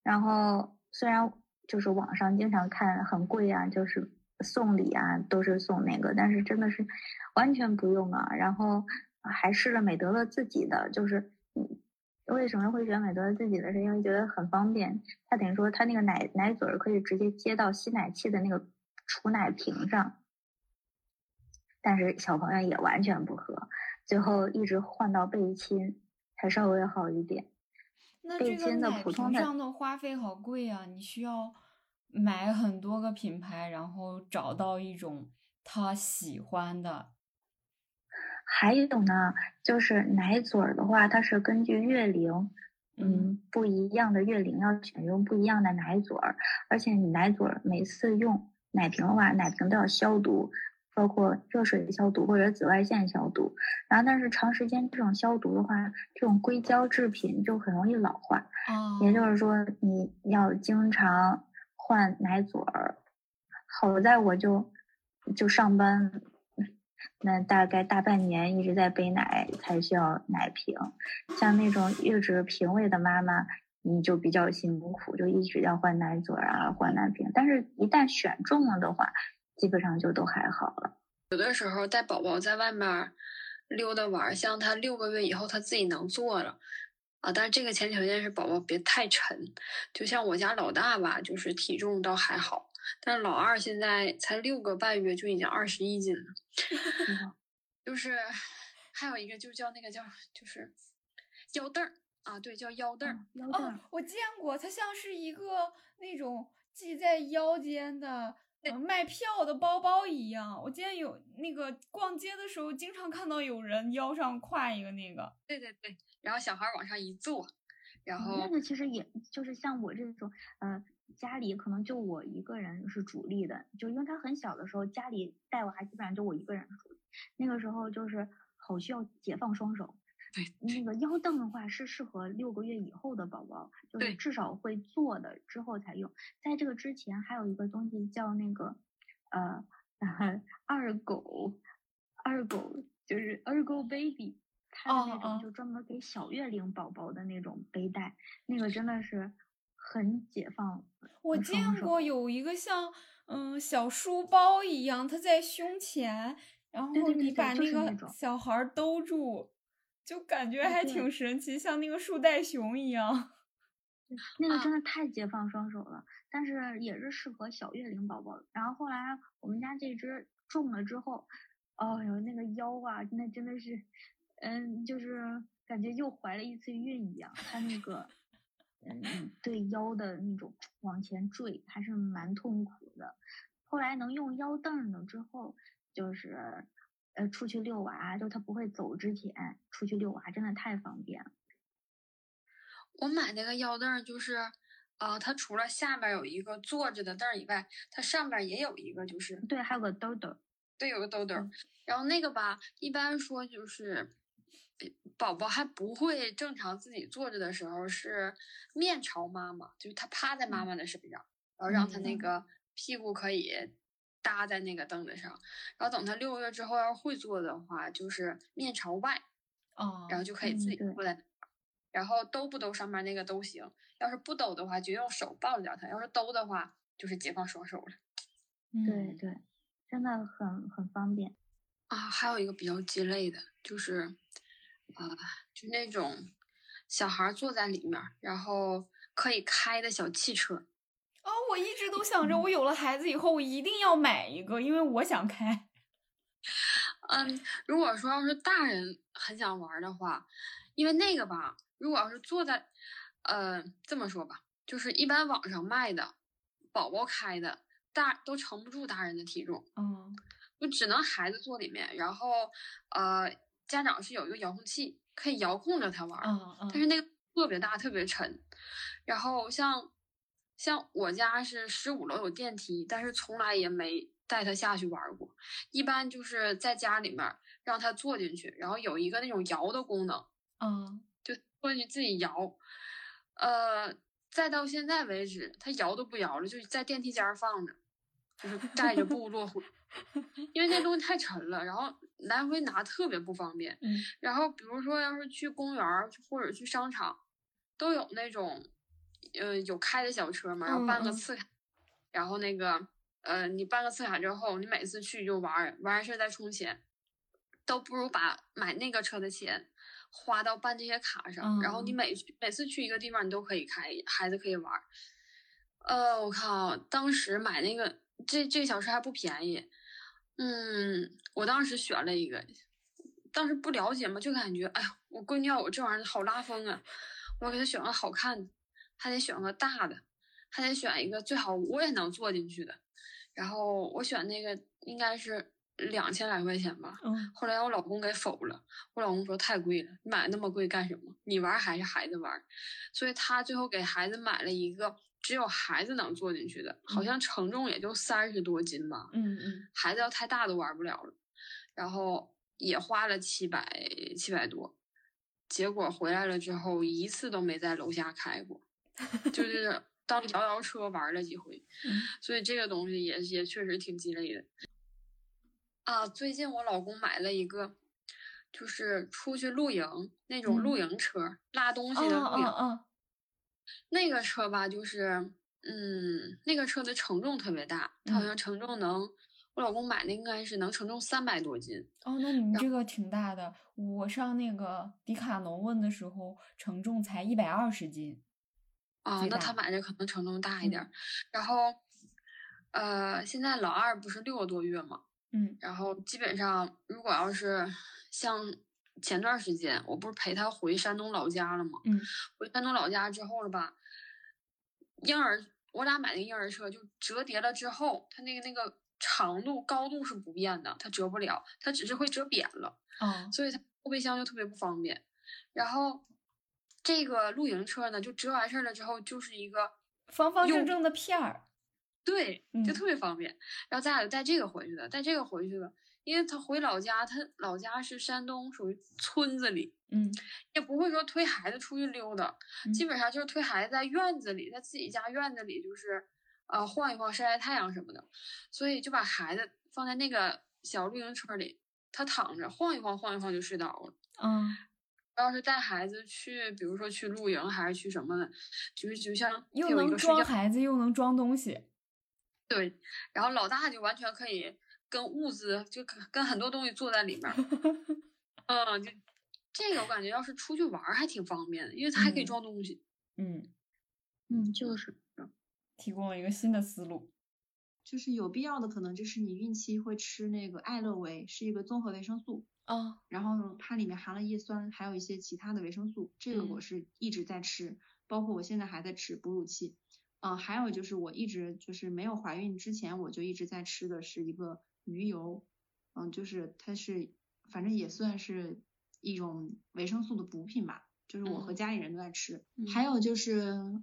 然后虽然就是网上经常看很贵啊，就是送礼啊，都是送那个，但是真的是完全不用啊。然后还试了美德乐自己的，就是嗯，为什么会选美德乐自己的？是因为觉得很方便，它等于说它那个奶奶嘴儿可以直接接到吸奶器的那个储奶瓶上，但是小朋友也完全不喝，最后一直换到贝亲才稍微好一点。那这个贝亲的奶普通的瓶上的花费好贵啊！你需要买很多个品牌，然后找到一种他喜欢的。还有呢，就是奶嘴儿的话，它是根据月龄，嗯，不一样的月龄要选用不一样的奶嘴儿，而且你奶嘴儿每次用奶瓶的话，奶瓶都要消毒，包括热水消毒或者紫外线消毒。然后，但是长时间这种消毒的话，这种硅胶制品就很容易老化。哦，也就是说，你要经常换奶嘴儿。好在我就就上班，那大概大半年一直在背奶才需要奶瓶。像那种一直平喂的妈妈，你就比较辛苦，就一直要换奶嘴儿啊，换奶瓶。但是，一旦选中了的话，基本上就都还好了。有的时候带宝宝在外面溜达玩，像他六个月以后他自己能坐了啊，但是这个前提条件是宝宝别太沉。就像我家老大吧，就是体重倒还好。但是老二现在才六个半月就已经二十一斤了，[laughs] 就是还有一个就叫那个叫就是腰凳儿啊，对，叫腰凳儿。哦，我见过，它像是一个那种系在腰间的卖票的包包一样。我今天有那个逛街的时候，经常看到有人腰上挎一个那个。对对对，然后小孩往上一坐，然后那个其实也就是像我这种，呃。家里可能就我一个人是主力的，就因为他很小的时候，家里带娃基本上就我一个人主力。那个时候就是好需要解放双手。对，那个腰凳的话是适合六个月以后的宝宝，就是至少会坐的之后才用。在这个之前还有一个东西叫那个呃二狗，二狗就是二狗 baby，它的那种就专门给小月龄宝宝的那种背带，那个真的是。很解放。我见过有一个像嗯小书包一样，它在胸前，然后你把那个小孩兜住，就感觉还挺神奇，像那个树袋熊一样。那个真的太解放双手了，但是也是适合小月龄宝宝。然后后来我们家这只种了之后，哦呦，那个腰啊，那真的是，嗯，就是感觉又怀了一次孕一样，它那个。嗯，对腰的那种往前坠还是蛮痛苦的。后来能用腰凳了之后，就是呃出去遛娃，就他不会走之前出去遛娃，真的太方便了。我买那个腰凳就是，呃，它除了下面有一个坐着的凳以外，它上面也有一个，就是对，还有个兜兜，对，有个兜兜。然后那个吧，一般说就是。宝宝还不会正常自己坐着的时候是面朝妈妈，就是他趴在妈妈的身上，然后让他那个屁股可以搭在那个凳子上。然后等他六个月之后要是会坐的话，就是面朝外，哦，然后就可以自己坐在。然后兜不兜上面那个都行，要是不兜的话就用手抱着他，要是兜的话就是解放双手了。对对，真的很很方便啊。还有一个比较鸡肋的就是。啊，就那种小孩坐在里面，然后可以开的小汽车。哦，我一直都想着，我有了孩子以后，我一定要买一个，因为我想开。[laughs] 嗯，如果说要是大人很想玩的话，因为那个吧，如果要是坐在，呃，这么说吧，就是一般网上卖的，宝宝开的，大都承不住大人的体重。嗯，就只能孩子坐里面，然后呃。家长是有一个遥控器，可以遥控着他玩，嗯但是那个特别大，特别沉。然后像像我家是十五楼有电梯，但是从来也没带他下去玩过。一般就是在家里面让他坐进去，然后有一个那种摇的功能，嗯，就坐进去自己摇。呃，再到现在为止，他摇都不摇了，就在电梯间放着，就是带着部落回。因为那东西太沉了，然后来回拿特别不方便。嗯，然后比如说要是去公园或者去商场，都有那种，呃，有开的小车嘛，然后办个次卡，然后那个，呃，你办个次卡之后，你每次去就玩，玩完事再充钱，都不如把买那个车的钱花到办这些卡上。然后你每每次去一个地方，你都可以开，孩子可以玩。呃，我看啊，当时买那个这这个小车还不便宜。嗯，我当时选了一个，当时不了解嘛，就感觉，哎呀，我闺女要我这玩意儿好拉风啊！我给她选个好看的，还得选个大的，还得选一个最好我也能坐进去的。然后我选那个应该是两千来块钱吧。嗯。后来我老公给否了，我老公说太贵了，买那么贵干什么？你玩还是孩子玩？所以他最后给孩子买了一个。只有孩子能坐进去的，好像承重也就三十多斤吧。嗯嗯，孩子要太大都玩不了了。然后也花了七百七百多，结果回来了之后一次都没在楼下开过，[laughs] 就是当摇摇车玩了几回。[laughs] 所以这个东西也也确实挺鸡肋的。啊，最近我老公买了一个，就是出去露营那种露营车，拉东西的。那个车吧，就是嗯，那个车的承重特别大，它好像承重能，我老公买的应该是能承重三百多斤。哦，那你们这个挺大的。我上那个迪卡侬问的时候，承重才一百二十斤。啊，那他买的可能承重大一点。然后，呃，现在老二不是六个多月嘛？嗯。然后基本上，如果要是像前段时间，我不是陪他回山东老家了吗？嗯。回山东老家之后了吧？婴儿，我俩买那个婴儿车就折叠了之后，它那个那个长度高度是不变的，它折不了，它只是会折扁了。哦。所以它后备箱就特别不方便。然后。这个露营车呢，就折完事儿了之后，就是一个方方正正的片儿，对，就特别方便。然后咱俩就带这个回去的，带这个回去的，因为他回老家，他老家是山东，属于村子里，嗯，也不会说推孩子出去溜达，基本上就是推孩子在院子里，在自己家院子里，就是呃晃一晃，晒晒太阳什么的，所以就把孩子放在那个小露营车里，他躺着晃一晃，晃一晃就睡着了，嗯。要是带孩子去，比如说去露营还是去什么的，就是就像又能装孩子又能装东西，对。然后老大就完全可以跟物资就跟很多东西坐在里面，[laughs] 嗯，就这个我感觉要是出去玩还挺方便的，因为它还可以装东西。嗯嗯，就是提供了一个新的思路，就是有必要的可能就是你孕期会吃那个爱乐维，是一个综合维生素。哦，然后它里面含了叶酸，还有一些其他的维生素，这个我是一直在吃，包括我现在还在吃哺乳期。嗯，还有就是我一直就是没有怀孕之前我就一直在吃的是一个鱼油，嗯，就是它是反正也算是一种维生素的补品吧，就是我和家里人都在吃。还有就是嗯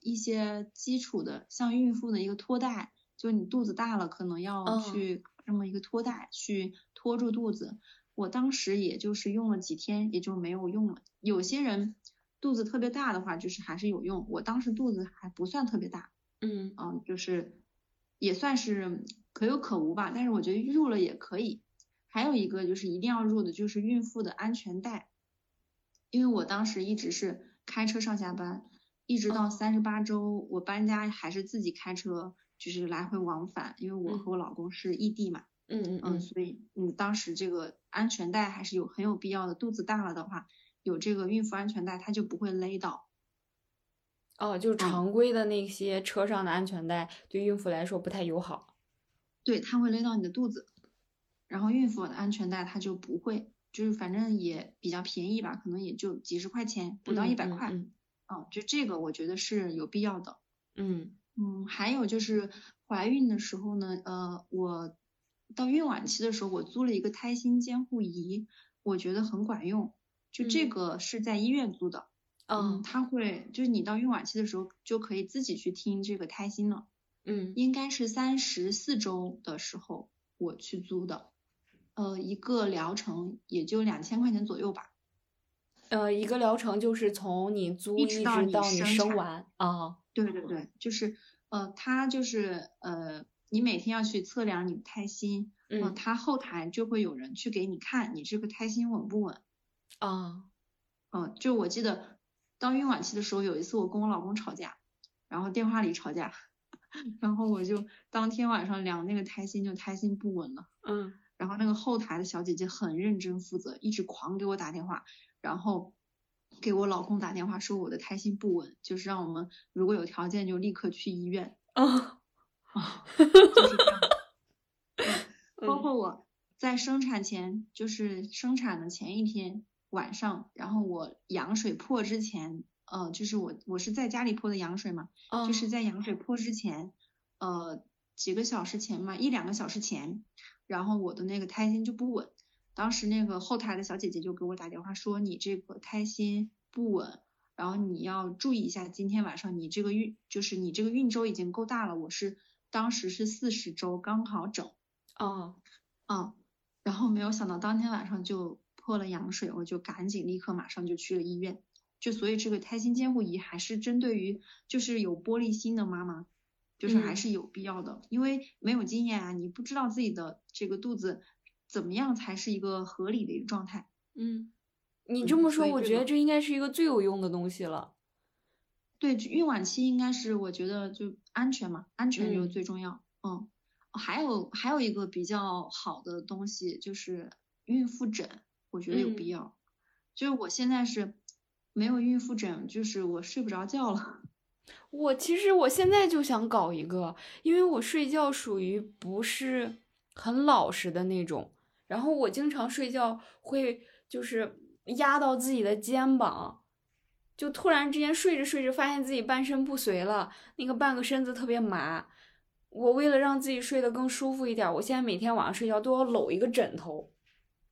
一些基础的，像孕妇的一个托带，就你肚子大了可能要去这么一个托带去托住肚子。我当时也就是用了几天，也就没有用了。有些人肚子特别大的话，就是还是有用。我当时肚子还不算特别大，嗯嗯，就是也算是可有可无吧。但是我觉得入了也可以。还有一个就是一定要入的，就是孕妇的安全带，因为我当时一直是开车上下班，一直到三十八周我搬家还是自己开车，就是来回往返，因为我和我老公是异地嘛。嗯嗯嗯，所以嗯，当时这个安全带还是有很有必要的。肚子大了的话，有这个孕妇安全带，它就不会勒到。哦，就常规的那些车上的安全带，对孕妇来说不太友好。对，它会勒到你的肚子。然后孕妇的安全带它就不会，就是反正也比较便宜吧，可能也就几十块钱，不到一百块。嗯，就这个我觉得是有必要的。嗯嗯，还有就是怀孕的时候呢，呃，我。到孕晚期的时候，我租了一个胎心监护仪，我觉得很管用。就这个是在医院租的，嗯，他会就是你到孕晚期的时候就可以自己去听这个胎心了，嗯，应该是三十四周的时候我去租的，呃，一个疗程也就两千块钱左右吧。呃，一个疗程就是从你租一直到你生完啊？对对对，就是呃，他就是呃。你每天要去测量你的胎心，嗯，他后台就会有人去给你看你这个胎心稳不稳，啊，嗯，就我记得到孕晚期的时候，有一次我跟我老公吵架，然后电话里吵架，[laughs] 然后我就当天晚上量那个胎心，就胎心不稳了，嗯，然后那个后台的小姐姐很认真负责，一直狂给我打电话，然后给我老公打电话说我的胎心不稳，就是让我们如果有条件就立刻去医院，啊。啊，就是这样。[laughs] 包括我在生产前，就是生产的前一天晚上，然后我羊水破之前，呃，就是我我是在家里破的羊水嘛，就是在羊水破之前，呃，几个小时前嘛，一两个小时前，然后我的那个胎心就不稳，当时那个后台的小姐姐就给我打电话说你这个胎心不稳，然后你要注意一下，今天晚上你这个孕，就是你这个孕周已经够大了，我是。当时是四十周刚好整，哦，嗯，然后没有想到当天晚上就破了羊水，我就赶紧立刻马上就去了医院，就所以这个胎心监护仪还是针对于就是有玻璃心的妈妈，就是还是有必要的，因为没有经验啊，你不知道自己的这个肚子怎么样才是一个合理的一个状态。嗯，你嗯这么说，我觉得这应该是一个最有用的东西了。对，孕晚期应该是我觉得就安全嘛，安全就嗯最重要。嗯，还有还有一个比较好的东西就是孕妇枕，我觉得有必嗯要。就是我现在是没有孕妇枕，就是我睡不着觉了。[laughs] 我其实我现在就想搞一个，因为我睡觉属于不是很老实的那种，然后我经常睡觉会就是压到自己的肩膀，就突然之间睡着睡着发现自己半身不遂了，那个半个身子特别麻。我为了让自己睡得更舒服一点，我现在每天晚上睡觉都要搂一个枕头。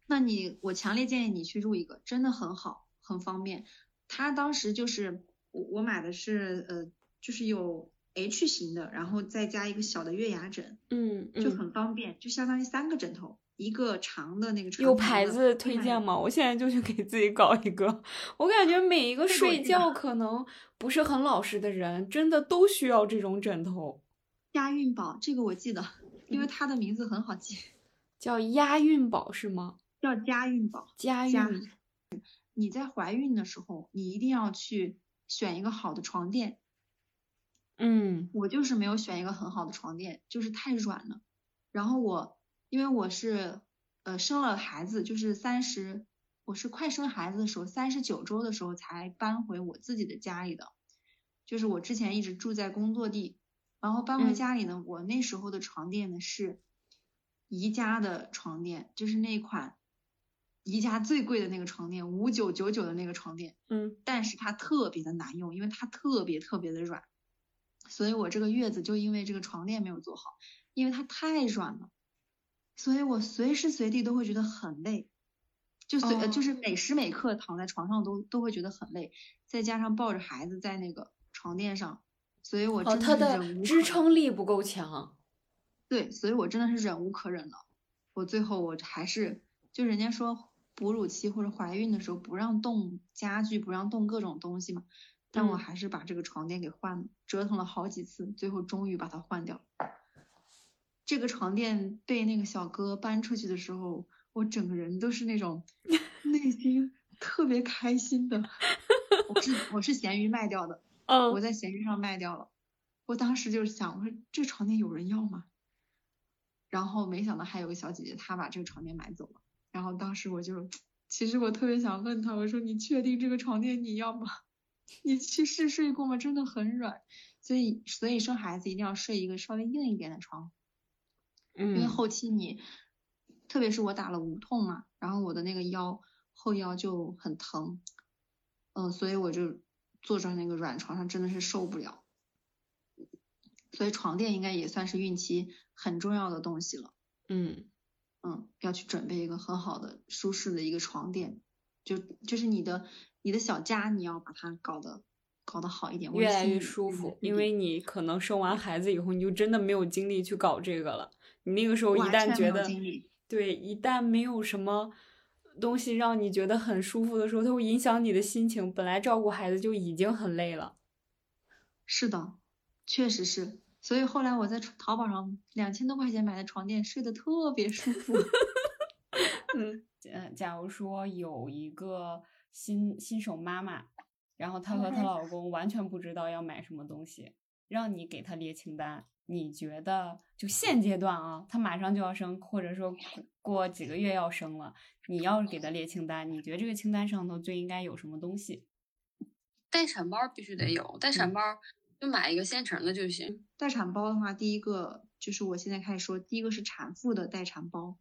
那你，我强烈建议你去入一个，真的很好，很方便。它当时就是我我买的是呃，就是有 H 型的，然后再加一个小的月牙枕，嗯就很方便，就相当于三个枕头，一个长的那个长有牌子推荐吗？我现在就去给自己搞一个。我感觉每一个睡觉可能不是很老实的人，真的都需要这种枕头，押韵宝，这个我记得，因为嗯它的名字很好记，叫押韵宝是吗？叫家韵宝。家家韵。你在怀孕的时候，你一定要去选一个好的床垫。嗯我就是没有选一个很好的床垫，就是太软了。然后我因为我是呃生了孩子，就是三十，我是快生孩子的时候，三十九周的时候才搬回我自己的家里的。就是我之前一直住在工作地，然后搬回嗯家里呢，我那时候的床垫呢是宜家的床垫，就是那款宜家最贵的那个床垫，五九九九的那个床垫。嗯但是它特别的难用，因为它特别特别的软，所以我这个月子就因为这个床垫没有做好，因为它太软了，所以我随时随地都会觉得很累，就随、就是每时每刻躺在床上都都会觉得很累，再加上抱着孩子在那个床垫上，所以我哦，真它的是忍的支撑力不够强。对，所以我真的是忍无可忍了。我最后我还是就人家说哺乳期或者怀孕的时候不让动家具，不让动各种东西嘛，但我嗯还是把这个床垫给换了，折腾了好几次，最后终于把它换掉了。这个床垫被那个小哥搬出去的时候，我整个人都是那种 [laughs] 内心特别开心的。我是我是闲鱼卖掉的，[laughs] 嗯我嗯在闲鱼上卖掉了。我当时就是想，我说这床垫有人要吗？然后没想到还有个小姐姐，她把这个床垫买走了。然后当时我就，其实我特别想问她，我说你确定这个床垫你要吗？[laughs] 你去试睡过吗？真的很软，所以所以生孩子一定要睡一个稍微硬一点的床，因为嗯。后期你，特别是我打了无痛嘛，然后我的那个腰后腰就很疼，嗯、所以我就坐在那个软床上真的是受不了，所以床垫应该也算是孕期很重要的东西了，嗯。嗯，要去准备一个很好的舒适的一个床垫，就就是你的你的小家你要把它搞得搞得好一点，越来越舒服，因为你可能生完孩子以后，你就真的没有精力去搞这个了。你那个时候一旦觉得对，一旦没有什么东西让你觉得很舒服的时候，它会影响你的心情。本来照顾孩子就已经很累了。是的，确实是。所以后来我在淘淘宝上两千多块钱买的床垫，睡得特别舒服。[laughs] 嗯，呃，假如说有一个新新手妈妈，然后她和她嗯老公完全不知道要买什么东西，让你给他列清单，你觉得就现阶段啊，他马上就要生，或者说过过几个月要生了，你要是给他列清单，你觉得这个清单上头最应该有什么东西？待产包必须得有，待产包就买一个现成的就行。待产包的话，第一个就是我现在开始说，第一个是产妇的待产包，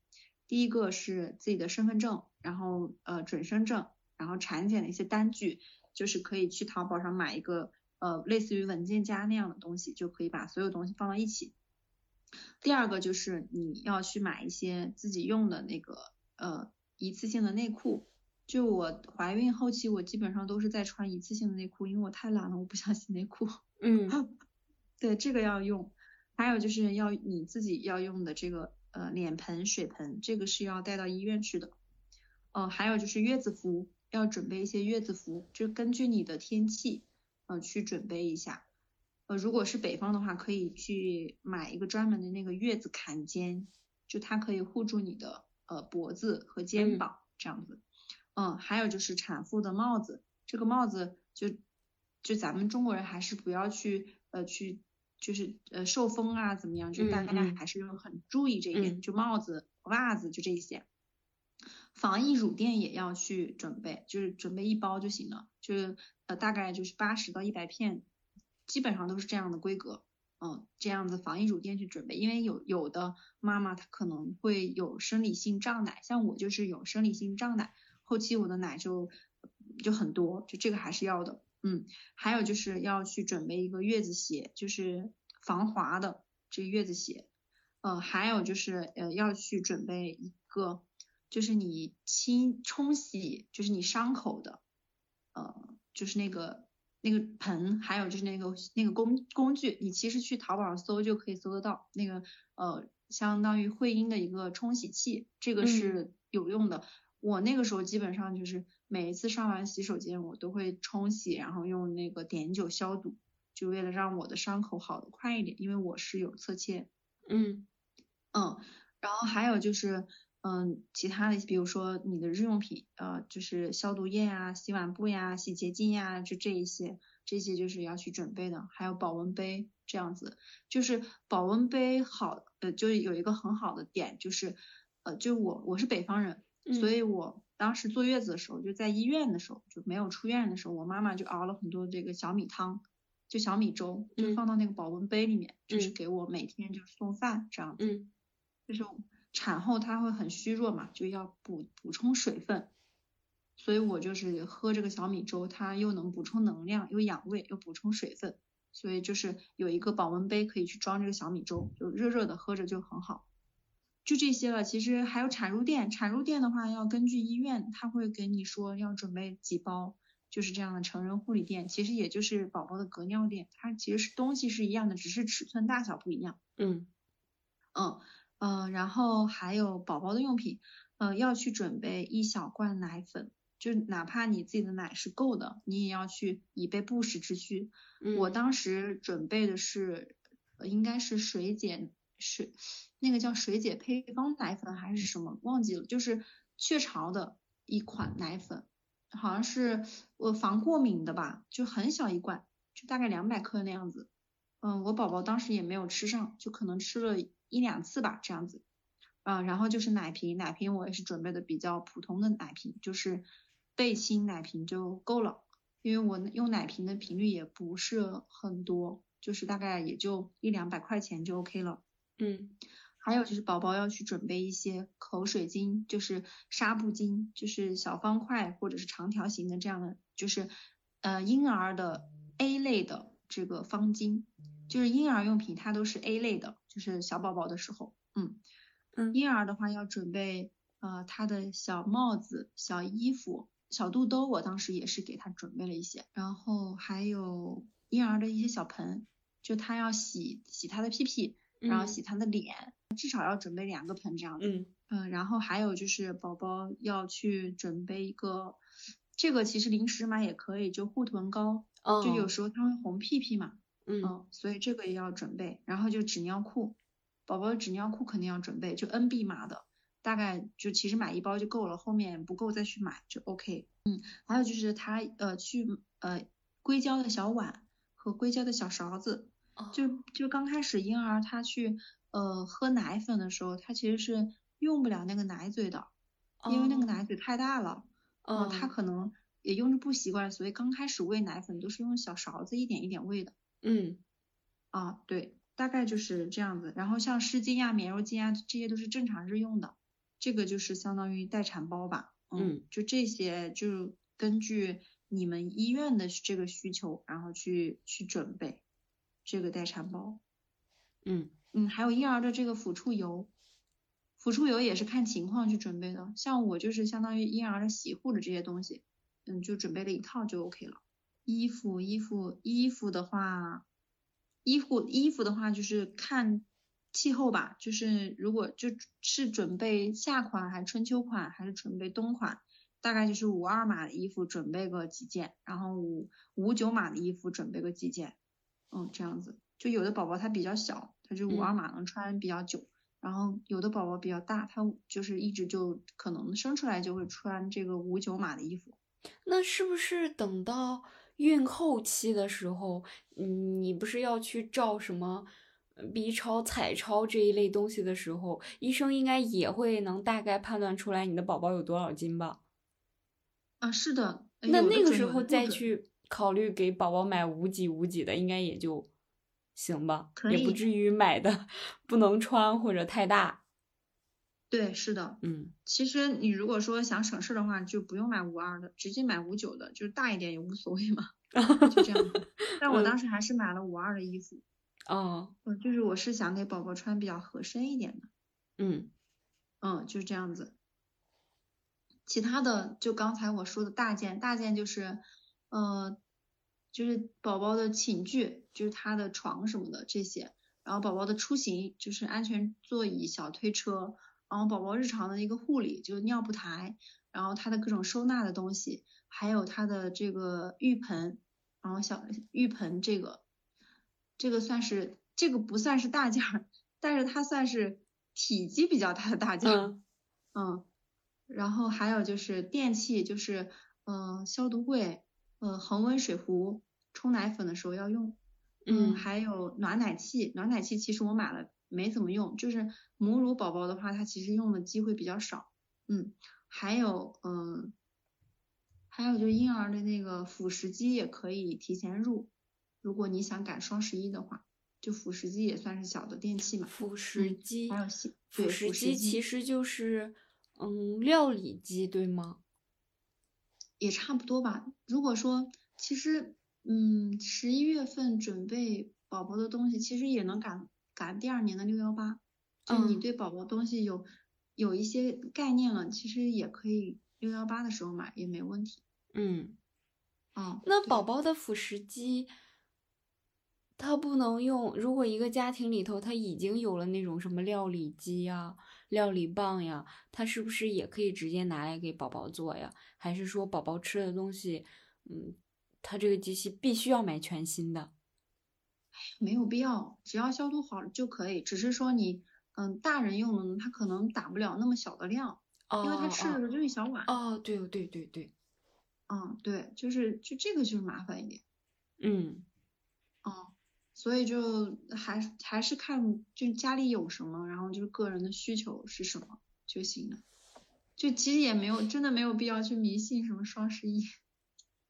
第一个是自己的身份证，然后呃准生证，然后产检的一些单据，就是可以去淘宝上买一个呃类似于文件夹那样的东西，就可以把所有东西放到一起。第二个就是你要去买一些自己用的那个呃一次性的内裤。就我怀孕后期，我基本上都是在穿一次性的内裤，因为我太懒了，我不想洗内裤。嗯 [laughs] 对，这个要用。还有就是要你自己要用的这个呃脸盆、水盆，这个是要带到医院去的。呃，还有就是月子服，要准备一些月子服，就根据你的天气，呃，去准备一下。呃，如果是北方的话，可以去买一个专门的那个月子坎肩，就它可以护住你的呃脖子和肩膀这样子。嗯，还有就是产妇的帽子，这个帽子就就咱们中国人还是不要去呃去就是呃受风啊怎么样，就大家还是很注意这一点，就帽子、袜子就这些。防疫乳垫也要去准备，就是准备一包就行了，就是呃大概就是八十到一百片，基本上都是这样的规格。嗯，这样子防疫乳垫去准备，因为有有的妈妈她可能会有生理性胀奶，像我就是有生理性胀奶，后期我的奶就就很多，就这个还是要的。嗯，还有就是要去准备一个月子鞋，就是防滑的这月子鞋。嗯，还有就是呃要去准备一个。就是你清冲洗，就是你伤口的，呃，就是那个那个盆，还有就是那个那个工工具，你其实去淘宝上搜就可以搜得到，那个呃，相当于会阴的一个冲洗器，这个是有用的。我那个时候基本上就是每一次上完洗手间，我都会冲洗，然后用那个碘酒消毒，就为了让我的伤口好的快一点，因为我是有侧切。嗯嗯，然后还有就是。嗯，其他的比如说你的日用品，呃，就是消毒液呀、洗碗布呀、洗洁精呀，就这一些，这些就是要去准备的。还有保温杯这样子，就是保温杯好，呃，就有一个很好的点，就是，呃，就我我是北方人，所以我当时坐月子的时候，就在医院的时候，就没有出院的时候，我妈妈就熬了很多这个小米汤，就小米粥，就放到那个保温杯里面，就是给我每天就送饭这样子，就是。产后她会很虚弱嘛，就要补补充水分，所以我就是喝这个小米粥，它又能补充能量，又养胃，又补充水分，所以就是有一个保温杯可以去装这个小米粥，就热热的喝着就很好。就这些了，其实还有产褥垫，产褥垫的话要根据医院，他会给你说要准备几包，就是这样的成人护理垫，其实也就是宝宝的隔尿垫，它其实是东西是一样的，只是尺寸大小不一样。嗯嗯。呃，然后还有宝宝的用品，呃，要去准备一小罐奶粉，就哪怕你自己的奶是够的，你也要去以备不时之需。我当时准备的是，应该是水解水，那个叫水解配方奶粉还是什么，忘记了，就是雀巢的一款奶粉，好像是我防过敏的吧，就很小一罐，就大概两百克那样子。嗯，我宝宝当时也没有吃上，就可能吃了。一两次吧，这样子，啊，然后就是奶瓶，奶瓶我也是准备的比较普通的奶瓶，就是贝亲奶瓶就够了，因为我用奶瓶的频率也不是很多，就是大概也就一两百块钱就 OK 了。嗯，还有就是宝宝要去准备一些口水巾，就是纱布巾，就是小方块或者是长条形的这样的，就是呃婴儿的 A 类的这个方巾。就是婴儿用品，它都是 A 类的，就是小宝宝的时候，嗯。嗯，婴儿的话要准备呃他的小帽子、小衣服、小肚兜，我当时也是给他准备了一些，然后还有婴儿的一些小盆，就他要洗洗他的屁屁，然后洗他的脸，至少要准备两个盆这样子，嗯。嗯，然后还有就是宝宝要去准备一个，这个其实临时买也可以，就护臀膏，就有时候他会红屁屁嘛。嗯，所以这个也要准备，然后就纸尿裤，宝宝的纸尿裤肯定要准备，就 N B 码的，大概就其实买一包就够了，后面不够再去买就 OK。嗯，还有就是他呃去呃硅胶的小碗和硅胶的小勺子，就就刚开始婴儿他去呃喝奶粉的时候，他其实是用不了那个奶嘴的，因为那个奶嘴太大了，嗯，他可能也用着不习惯，所以刚开始喂奶粉都是用小勺子一点一点喂的。嗯，啊，对，大概就是这样子。然后像湿巾呀、棉柔巾啊，这些都是正常日用的。这个就是相当于待产包吧。嗯，就这些，就根据你们医院的这个需求，然后去去准备这个待产包。嗯嗯，还有婴儿的这个抚触油，抚触油也是看情况去准备的。像我就是相当于婴儿的洗护的这些东西，嗯，就准备了一套就 OK 了。衣服，衣服，衣服的话，衣服，衣服的话就是看气候吧，就是如果就是准备夏款还是春秋款还是准备冬款，大概就是五二码的衣服准备个几件，然后五五九码的衣服准备个几件，嗯，这样子，就有的宝宝他比较小，他就五二码能穿比较久，然后有的宝宝比较大，他就是一直就可能生出来就会穿这个五九码的衣服。那是不是等到孕后期的时候，嗯，你不是要去照什么 B 超、彩超这一类东西的时候，医生应该也会能大概判断出来你的宝宝有多少斤吧？啊，是的。那那个时候再去考虑给宝宝买无几无几的，应该也就行吧，也不至于买的 [laughs] 不能穿或者太大。对，是的，嗯，其实你如果说想省事的话，就不用买五二的，直接买五九的，就是大一点也无所谓嘛，[laughs] 就这样。[laughs] 但我当时还是买了五二的衣服。哦，嗯，就是我是想给宝宝穿比较合身一点的。嗯，嗯，就是这样子。其他的就刚才我说的大件，大件就是，呃，就是宝宝的寝具，就是他的床什么的这些，然后宝宝的出行就是安全座椅、小推车，然后宝宝日常的一个护理，就是尿布台，然后他的各种收纳的东西，还有他的这个浴盆，然后小浴盆这个，这个算是这个不算是大件儿，但是它算是体积比较大的大件儿，[laughs] 嗯。然后还有就是电器，就是嗯消毒柜，呃恒温水壶，冲奶粉的时候要用，嗯还有暖奶器，暖奶器其实我买了没怎么用，就是母乳宝宝的话，它其实用的机会比较少，嗯还有嗯还有就是婴儿的那个辅食机也可以提前入，如果你想赶双十一的话，就辅食机也算是小的电器嘛，辅食机还有辅食机其实就是。嗯，料理机对吗？也差不多吧。如果说，其实，嗯，十一月份准备宝宝的东西，其实也能赶赶第二年的六幺八。就你对宝宝东西有有一些概念了，其实也可以六幺八的时候买也没问题。嗯，哦，那宝宝的辅食机，它不能用。如果一个家庭里头他已经有了那种什么料理机呀？料理棒呀，它是不是也可以直接拿来给宝宝做呀？还是说宝宝吃的东西，嗯，他这个机器必须要买全新的？没有必要，只要消毒好就可以。只是说你，嗯，大人用的，他可能打不了那么小的量，因为他吃的就一小碗。哦，对对对对，嗯，对，就是就这个就是麻烦一点。嗯，哦。所以就还还是看就家里有什么，然后就是个人的需求是什么就行了。就其实也没有真的没有必要去迷信什么双十一。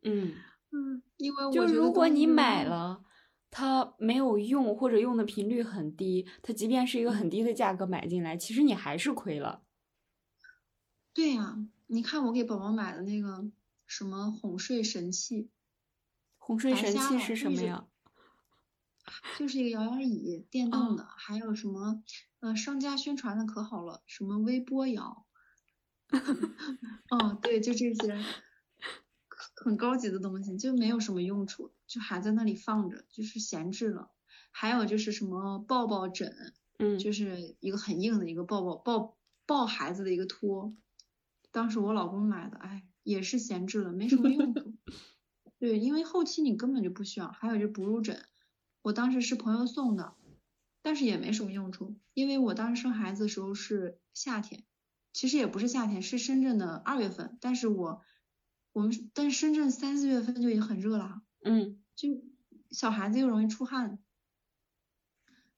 嗯嗯，因为我就如果你买了，它没有用或者用的频率很低，它即便是一个很低的价格买进来，其实你还是亏了。对呀，你看我给宝宝买的那个什么哄睡神器，哄睡神器是什么呀？就是一个摇摇椅，电动的，还有什么呃，商家宣传的可好了，什么微波摇，哦，[laughs] 对，就这些很高级的东西，就没有什么用处，就还在那里放着，就是闲置了。还有就是什么抱抱枕，嗯，就是一个很硬的一个抱抱抱抱孩子的一个托，当时我老公买的，哎，也是闲置了，没什么用处。[laughs] 对，因为后期你根本就不需要。还有就哺乳枕。我当时是朋友送的，但是也没什么用处，因为我当时生孩子的时候是夏天，其实也不是夏天，是深圳的二月份，但是我我们但是深圳三四月份就已经很热了，嗯，就小孩子又容易出汗，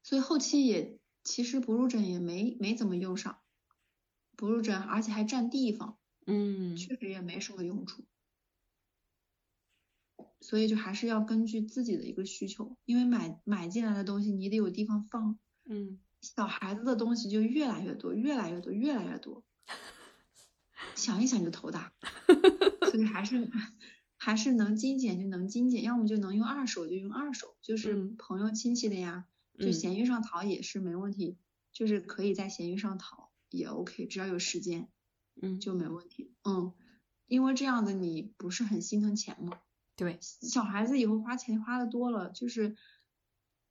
所以后期也其实哺乳枕也没没怎么用上，哺乳枕而且还占地方，嗯，确实也没什么用处。所以就还是要根据自己的一个需求，因为买买进来的东西你得有地方放，嗯，小孩子的东西就越来越多，越来越多，越来越多，[laughs] 想一想就头大，所以还是还是能精简就能精简，要么就能用二手就用二手，就是朋友亲戚的呀，就闲鱼上淘也是没问题，就是可以在闲鱼上淘也 OK，只要有时间，嗯，就没问题，嗯，因为这样的你不是很心疼钱吗？对，小孩子以后花钱花的多了，就是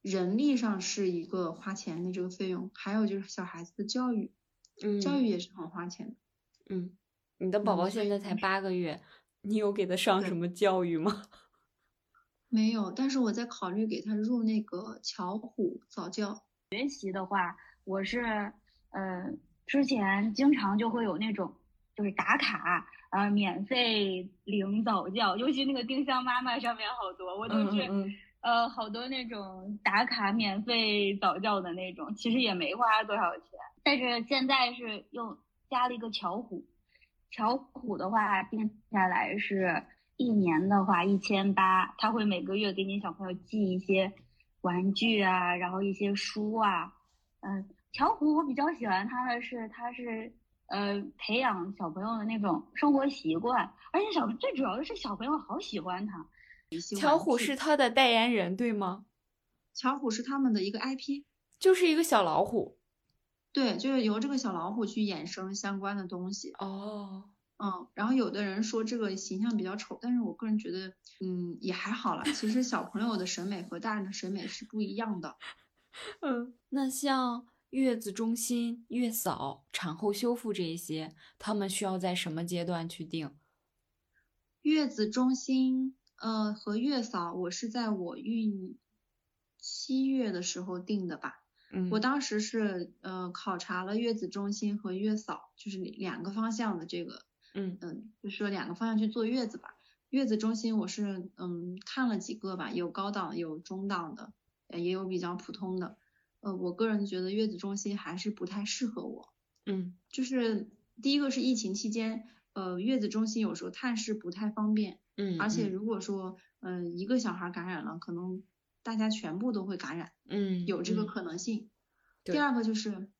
人力上是一个花钱的这个费用，还有就是小孩子的教育，嗯，教育也是很花钱的。嗯，你的宝宝现在才八个月，你有给他上什么教育吗？[laughs] 没有，但是我在考虑给他入那个巧虎早教。学习的话，我是呃，之前经常就会有那种就是打卡啊、免费领早教，尤其那个丁香妈妈上面好多，我都是。嗯嗯嗯呃，好多那种打卡免费早教的那种，其实也没花多少钱，但是现在是又加了一个巧虎，巧虎的话定下来是一年的话一千八，他会每个月给你小朋友寄一些玩具啊，然后一些书啊，嗯，巧虎我比较喜欢它的是它是呃培养小朋友的那种生活习惯，而且小最主要的是小朋友好喜欢它。巧虎是他的代言人，对吗？巧虎是他们的一个 IP，就是一个小老虎。对，就是由这个小老虎去衍生相关的东西。哦，嗯，然后有的人说这个形象比较丑，但是我个人觉得，嗯，也还好啦。其实小朋友的审美和大人的审美是不一样的。[laughs] 嗯，那像月子中心、月嫂、产后修复这一些，他们需要在什么阶段去定？月子中心。呃，和月嫂，我是在我孕七月的时候定的吧。嗯，我当时是呃考察了月子中心和月嫂，就是两个方向的这个，嗯嗯，就是说两个方向去坐月子吧。月子中心我是嗯看了几个吧，有高档有中档的，也有比较普通的。呃，我个人觉得月子中心还是不太适合我。嗯，就是第一个是疫情期间，呃，月子中心有时候探视不太方便。嗯，而且如果说，嗯，一个小孩感染了，可能大家全部都会感染，嗯，有这个可能性。第二个就是，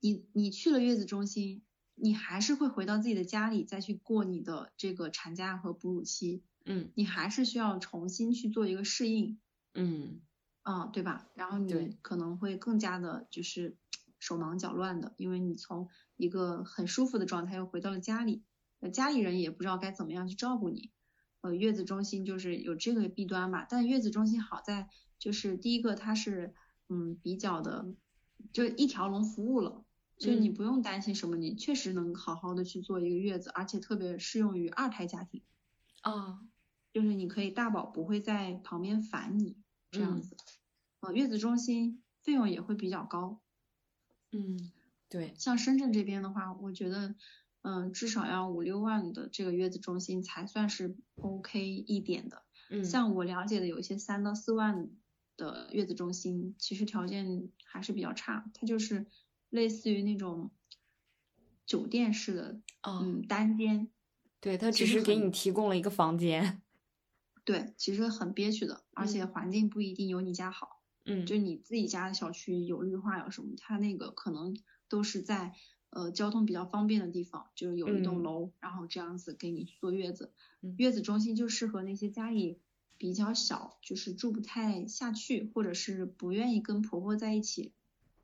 你你去了月子中心，你还是会回到自己的家里再去过你的这个产假和哺乳期，嗯，你还是需要重新去做一个适应，嗯，啊，对吧？然后你可能会更加的就是手忙脚乱的，因为你从一个很舒服的状态又回到了家里。那家里人也不知道该怎么样去照顾你，呃，月子中心就是有这个弊端吧。但月子中心好在就是第一个它是嗯比较的就一条龙服务了，就你不用担心什么，你确实能好好的去做一个月子，而且特别适用于二胎家庭。啊，就是你可以大宝不会在旁边烦你这样子。呃，月子中心费用也会比较高。嗯，对，像深圳这边的话，我觉得。嗯，至少要五六万的这个月子中心才算是 OK 一点的。嗯，像我了解的有一些三到四万的月子中心，其实条件还是比较差。它就是类似于那种酒店式的，嗯，单间。对，它只是给你提供了一个房间。[laughs] 对，其实很憋屈的，而且环境不一定有你家好。嗯，就你自己家的小区有绿化有什么，它那个可能都是在。呃，交通比较方便的地方，就是有一栋楼，然后这样子给你坐月子。月子中心就适合那些家里比较小，就是住不太下去，或者是不愿意跟婆婆在一起，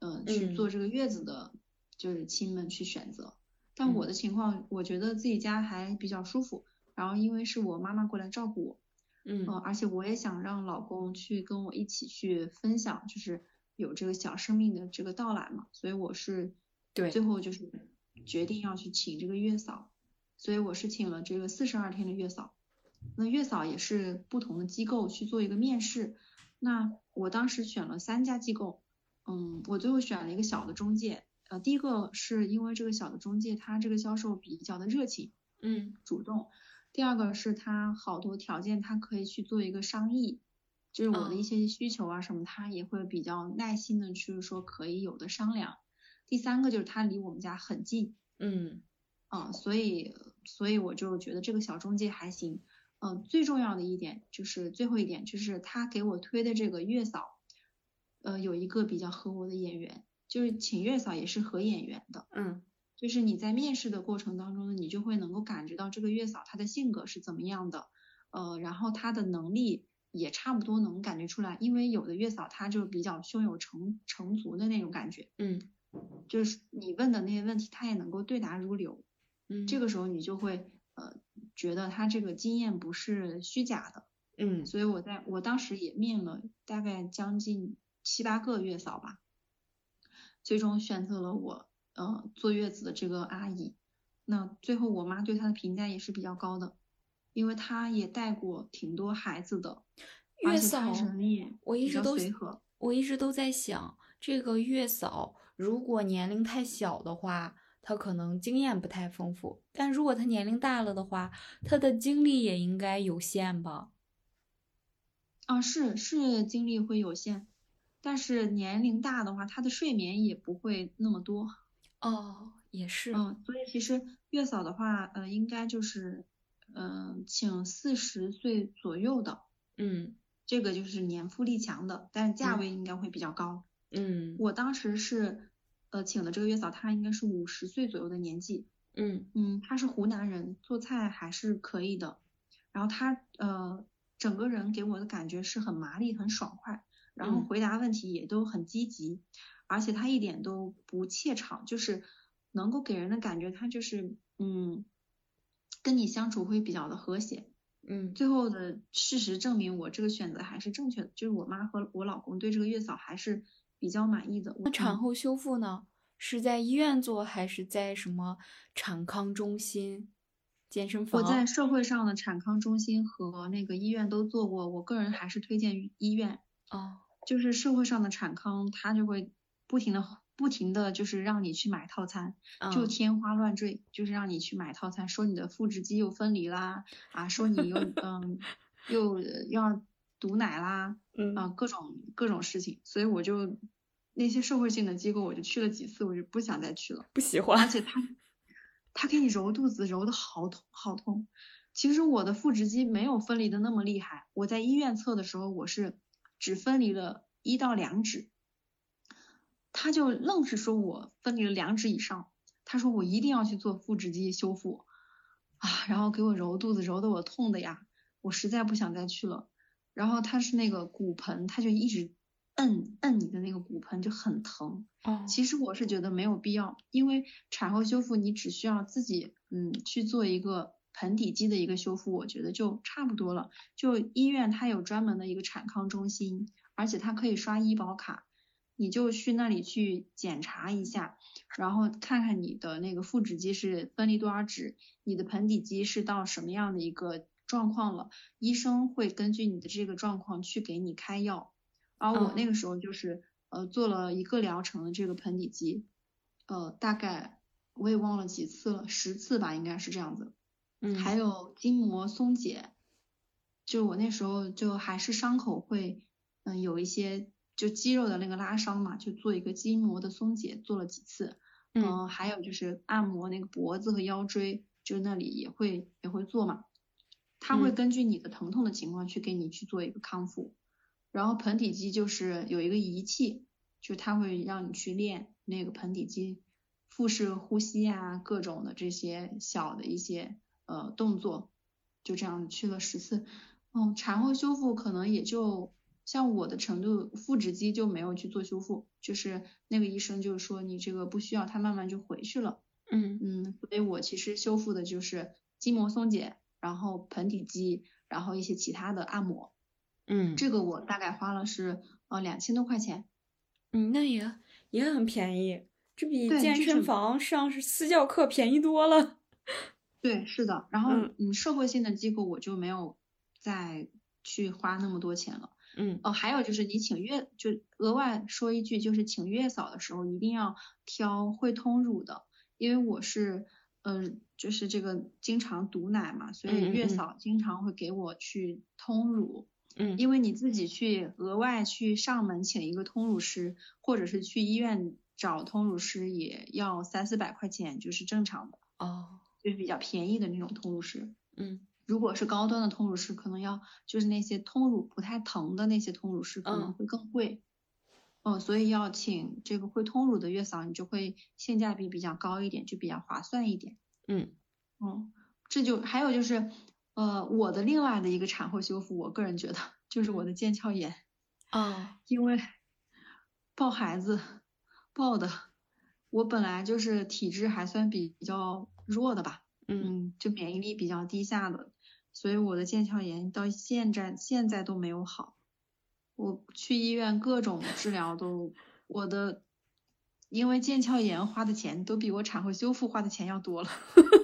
呃，去做这个月子的，就是亲们去选择。但我的情况，我觉得自己家还比较舒服。然后因为是我妈妈过来照顾我，嗯，而且我也想让老公去跟我一起去分享，就是有这个小生命的这个到来嘛，所以我是。对，最后就是决定要去请这个月嫂，所以我是请了这个四十二天的月嫂。那月嫂也是不同的机构去做一个面试，那我当时选了三家机构，嗯，我最后选了一个小的中介。呃，第一个是因为这个小的中介他这个销售比较的热情，嗯，主动。第二个是他好多条件他可以去做一个商议，就是我的一些需求啊什么，他也会比较耐心的去说可以有的商量。第三个就是他离我们家很近，嗯，啊，所以所以我就觉得这个小中介还行，嗯，最重要的一点就是最后一点就是他给我推的这个月嫂，呃，有一个比较合我的眼缘，就是请月嫂也是合眼缘的，嗯，就是你在面试的过程当中呢，你就会能够感觉到这个月嫂她的性格是怎么样的，呃，然后她的能力也差不多能感觉出来，因为有的月嫂她就比较胸有成成竹的那种感觉，嗯。就是你问的那些问题，他也能够对答如流，嗯，这个时候你就会呃觉得他这个经验不是虚假的，嗯，所以我在我当时也面了大概将近七八个月嫂吧，最终选择了我呃坐月子的这个阿姨，那最后我妈对她的评价也是比较高的，因为她也带过挺多孩子的，月嫂我一直都随和，我一直都在想。这个月嫂如果年龄太小的话，她可能经验不太丰富；但如果她年龄大了的话，她的精力也应该有限吧？啊，是是精力会有限，但是年龄大的话，她的睡眠也不会那么多。哦，也是。嗯，所以其实月嫂的话，呃，应该就是，嗯、请四十岁左右的，嗯这个就是年富力强的，但是价嗯位应该会比较高。嗯我当时是，呃，请的这个月嫂，她应该是五十岁左右的年纪，嗯嗯，她是湖南人，做菜还是可以的。然后她呃，整个人给我的感觉是很麻利、很爽快，然后嗯回答问题也都很积极，而且她一点都不怯场，就是能够给人的感觉，她就是嗯，跟你相处会比较的和谐。嗯最后的事实证明，我这个选择还是正确的，就是我妈和我老公对这个月嫂还是比较满意的。那产嗯后修复呢？是在医院做还是在什么产康中心、健身房？我在社会上的产康中心和那个医院都做过，我个人还是推荐医院。哦，就是社会上的产康，它就会不停的、不停的就是让你去买套餐，就嗯天花乱坠，就是让你去买套餐，说你的腹直肌又分离啦，啊，说你又 [laughs] 嗯又要堵奶啦，嗯啊，各种各种事情，所以我就那些社会性的机构，我就去了几次，我就不想再去了。不喜欢。而且他他给你揉肚子，揉的好痛好痛。其实我的腹直肌没有分离的那么厉害，我在医院测的时候，我是只分离了一到两指，他就愣是说我分离了两指以上，他说我一定要去做腹直肌修复啊，然后给我揉肚子，揉得我痛的呀，我实在不想再去了。然后他是那个骨盆，他就一直摁摁你的那个骨盆，就很疼。哦，其实我是觉得没有必要，因为产后修复你只需要自己嗯去做一个盆底肌的一个修复，我觉得就差不多了。就医院它有专门的一个产康中心，而且它可以刷医保卡，你就去那里去检查一下，然后看看你的那个腹直肌是分离多少指，你的盆底肌是到什么样的一个状况了，医生会根据你的这个状况去给你开药。而我那嗯个时候就是呃做了一个疗程的这个盆底肌，呃大概我也忘了几次了，十次吧，应该是这样子。嗯，还有筋膜松解，就我那时候就还是伤口会嗯、有一些就肌肉的那个拉伤嘛，就做一个筋膜的松解，做了几次。嗯呃还有就是按摩那个脖子和腰椎，就那里也会也会做嘛。他会嗯根据你的疼痛的情况去给你去做一个康复。然后盆底肌就是有一个仪器，就它会让你去练那个盆底肌腹式呼吸啊，各种的这些小的一些呃动作，就这样去了十次。嗯，产后修复可能也就像我的程度，腹直肌就没有去做修复，就是那个医生就是说你这个不需要，它慢慢就回去了。嗯嗯，所以我其实修复的就是筋膜松解，然后盆底肌，然后一些其他的按摩。嗯，这个我大概花了是呃两千多块钱。嗯，那也也很便宜，这比健身房上是私教课便宜多了。[laughs] 对，是的。然后嗯嗯，社会性的机构我就没有再去花那么多钱了。嗯哦，还有就是你请月，就额外说一句，就是请月嫂的时候一定要挑会通乳的，因为我是，嗯、就是这个经常堵奶嘛，所以月嫂经常会给我去通乳。嗯因为你自己去额外去上门请一个通乳师，或者是去医院找通乳师，也要三四百块钱，就是正常的，哦就是比较便宜的那种通乳师。嗯如果是高端的通乳师，可能要就是那些通乳不太疼的那些通乳师可能嗯会更贵。嗯，所以要请这个会通乳的月嫂，你就会性价比比较高一点，就比较划算一点。嗯嗯，这就还有就是，呃，我的另外的一个产后修复，我个人觉得就是我的腱鞘炎，啊因为抱孩子抱的，我本来就是体质还算比较弱的吧，嗯嗯，就免疫力比较低下的，所以我的腱鞘炎到现在现在都没有好。我去医院各种治疗都，我的因为腱鞘炎花的钱都比我产后修复花的钱要多了。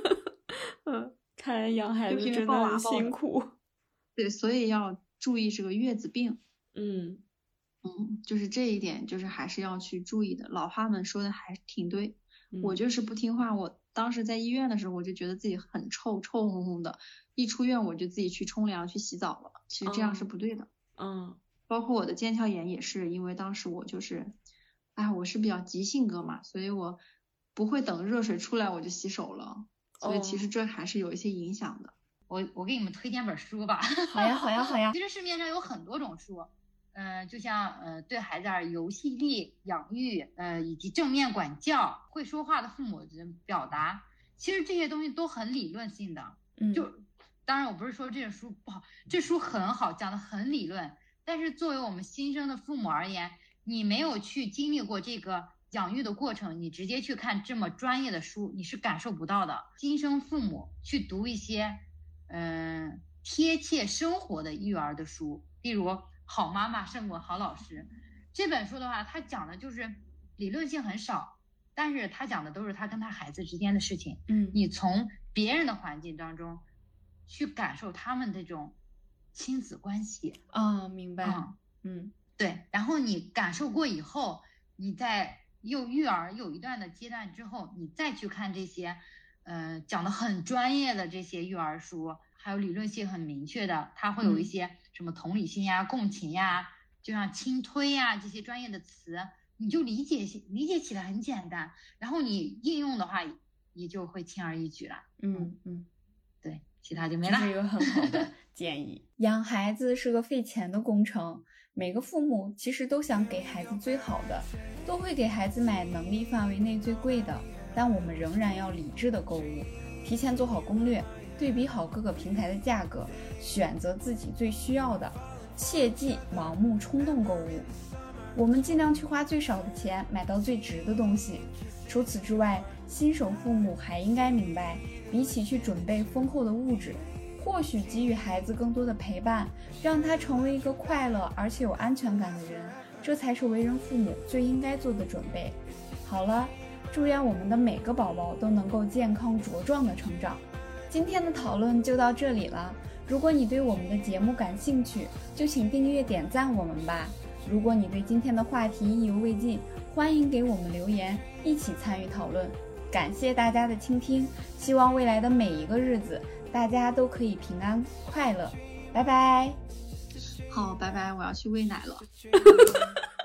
[laughs] 嗯，看来养孩子真的很辛苦。[laughs] 对，所以要注意这个月子病。嗯嗯，就是这一点，就是还是要去注意的。老话们说的还挺对，我嗯就是不听话。我当时在医院的时候，我就觉得自己很臭，臭烘烘的。一出院我就自己去冲凉、去洗澡了。其实这样是哦不对的。嗯包括我的腱鞘炎也是，因为当时我就是，哎，我是比较急性格嘛，所以我不会等热水出来我就洗手了。所以其实哦这还是有一些影响的。我我给你们推荐本书吧。[laughs] 好呀好呀好呀其实市面上有很多种书，嗯、就像呃对孩子儿游戏力、养育，呃以及正面管教、会说话的父母的表达，其实这些东西都很理论性的。嗯就当然我不是说这个书不好，这书很好，讲的很理论，但是作为我们新生的父母而言，你没有去经历过这个养育的过程，你直接去看这么专业的书，你是感受不到的。亲生父母去读一些，嗯、贴切生活的育儿的书，例如《好妈妈胜过好老师》这本书的话，它讲的就是理论性很少，但是它讲的都是他跟他孩子之间的事情。嗯你从别人的环境当中去感受他们这种亲子关系，啊明白嗯，嗯对，然后你感受过以后，你在又育儿有一段的阶段之后，你再去看这些，呃，讲的很专业的这些育儿书，还有理论性很明确的，它会有一嗯些什么同理心呀、共情呀，就像轻推呀这些专业的词，你就理解起理解起来很简单，然后你应用的话也就会轻而易举了。嗯嗯。对，其他就没了这了。是一个很好的建议。[laughs] 养孩子是个费钱的工程，每个父母其实都想给孩子最好的，都会给孩子买能力范围内最贵的。但我们仍然要理智的购物，提前做好攻略，对比好各个平台的价格，选择自己最需要的，切忌盲目冲动购物。我们尽量去花最少的钱买到最值的东西。除此之外，新手父母还应该明白，比起去准备丰厚的物质，或许给予孩子更多的陪伴，让他成为一个快乐而且有安全感的人，这才是为人父母最应该做的准备。好了，祝愿我们的每个宝宝都能够健康茁壮的成长。今天的讨论就到这里了。如果你对我们的节目感兴趣，就请订阅点赞我们吧。如果你对今天的话题意犹未尽，欢迎给我们留言，一起参与讨论。感谢大家的倾听，希望未来的每一个日子，大家都可以平安快乐。拜拜。好，拜拜，我要去喂奶了。[laughs]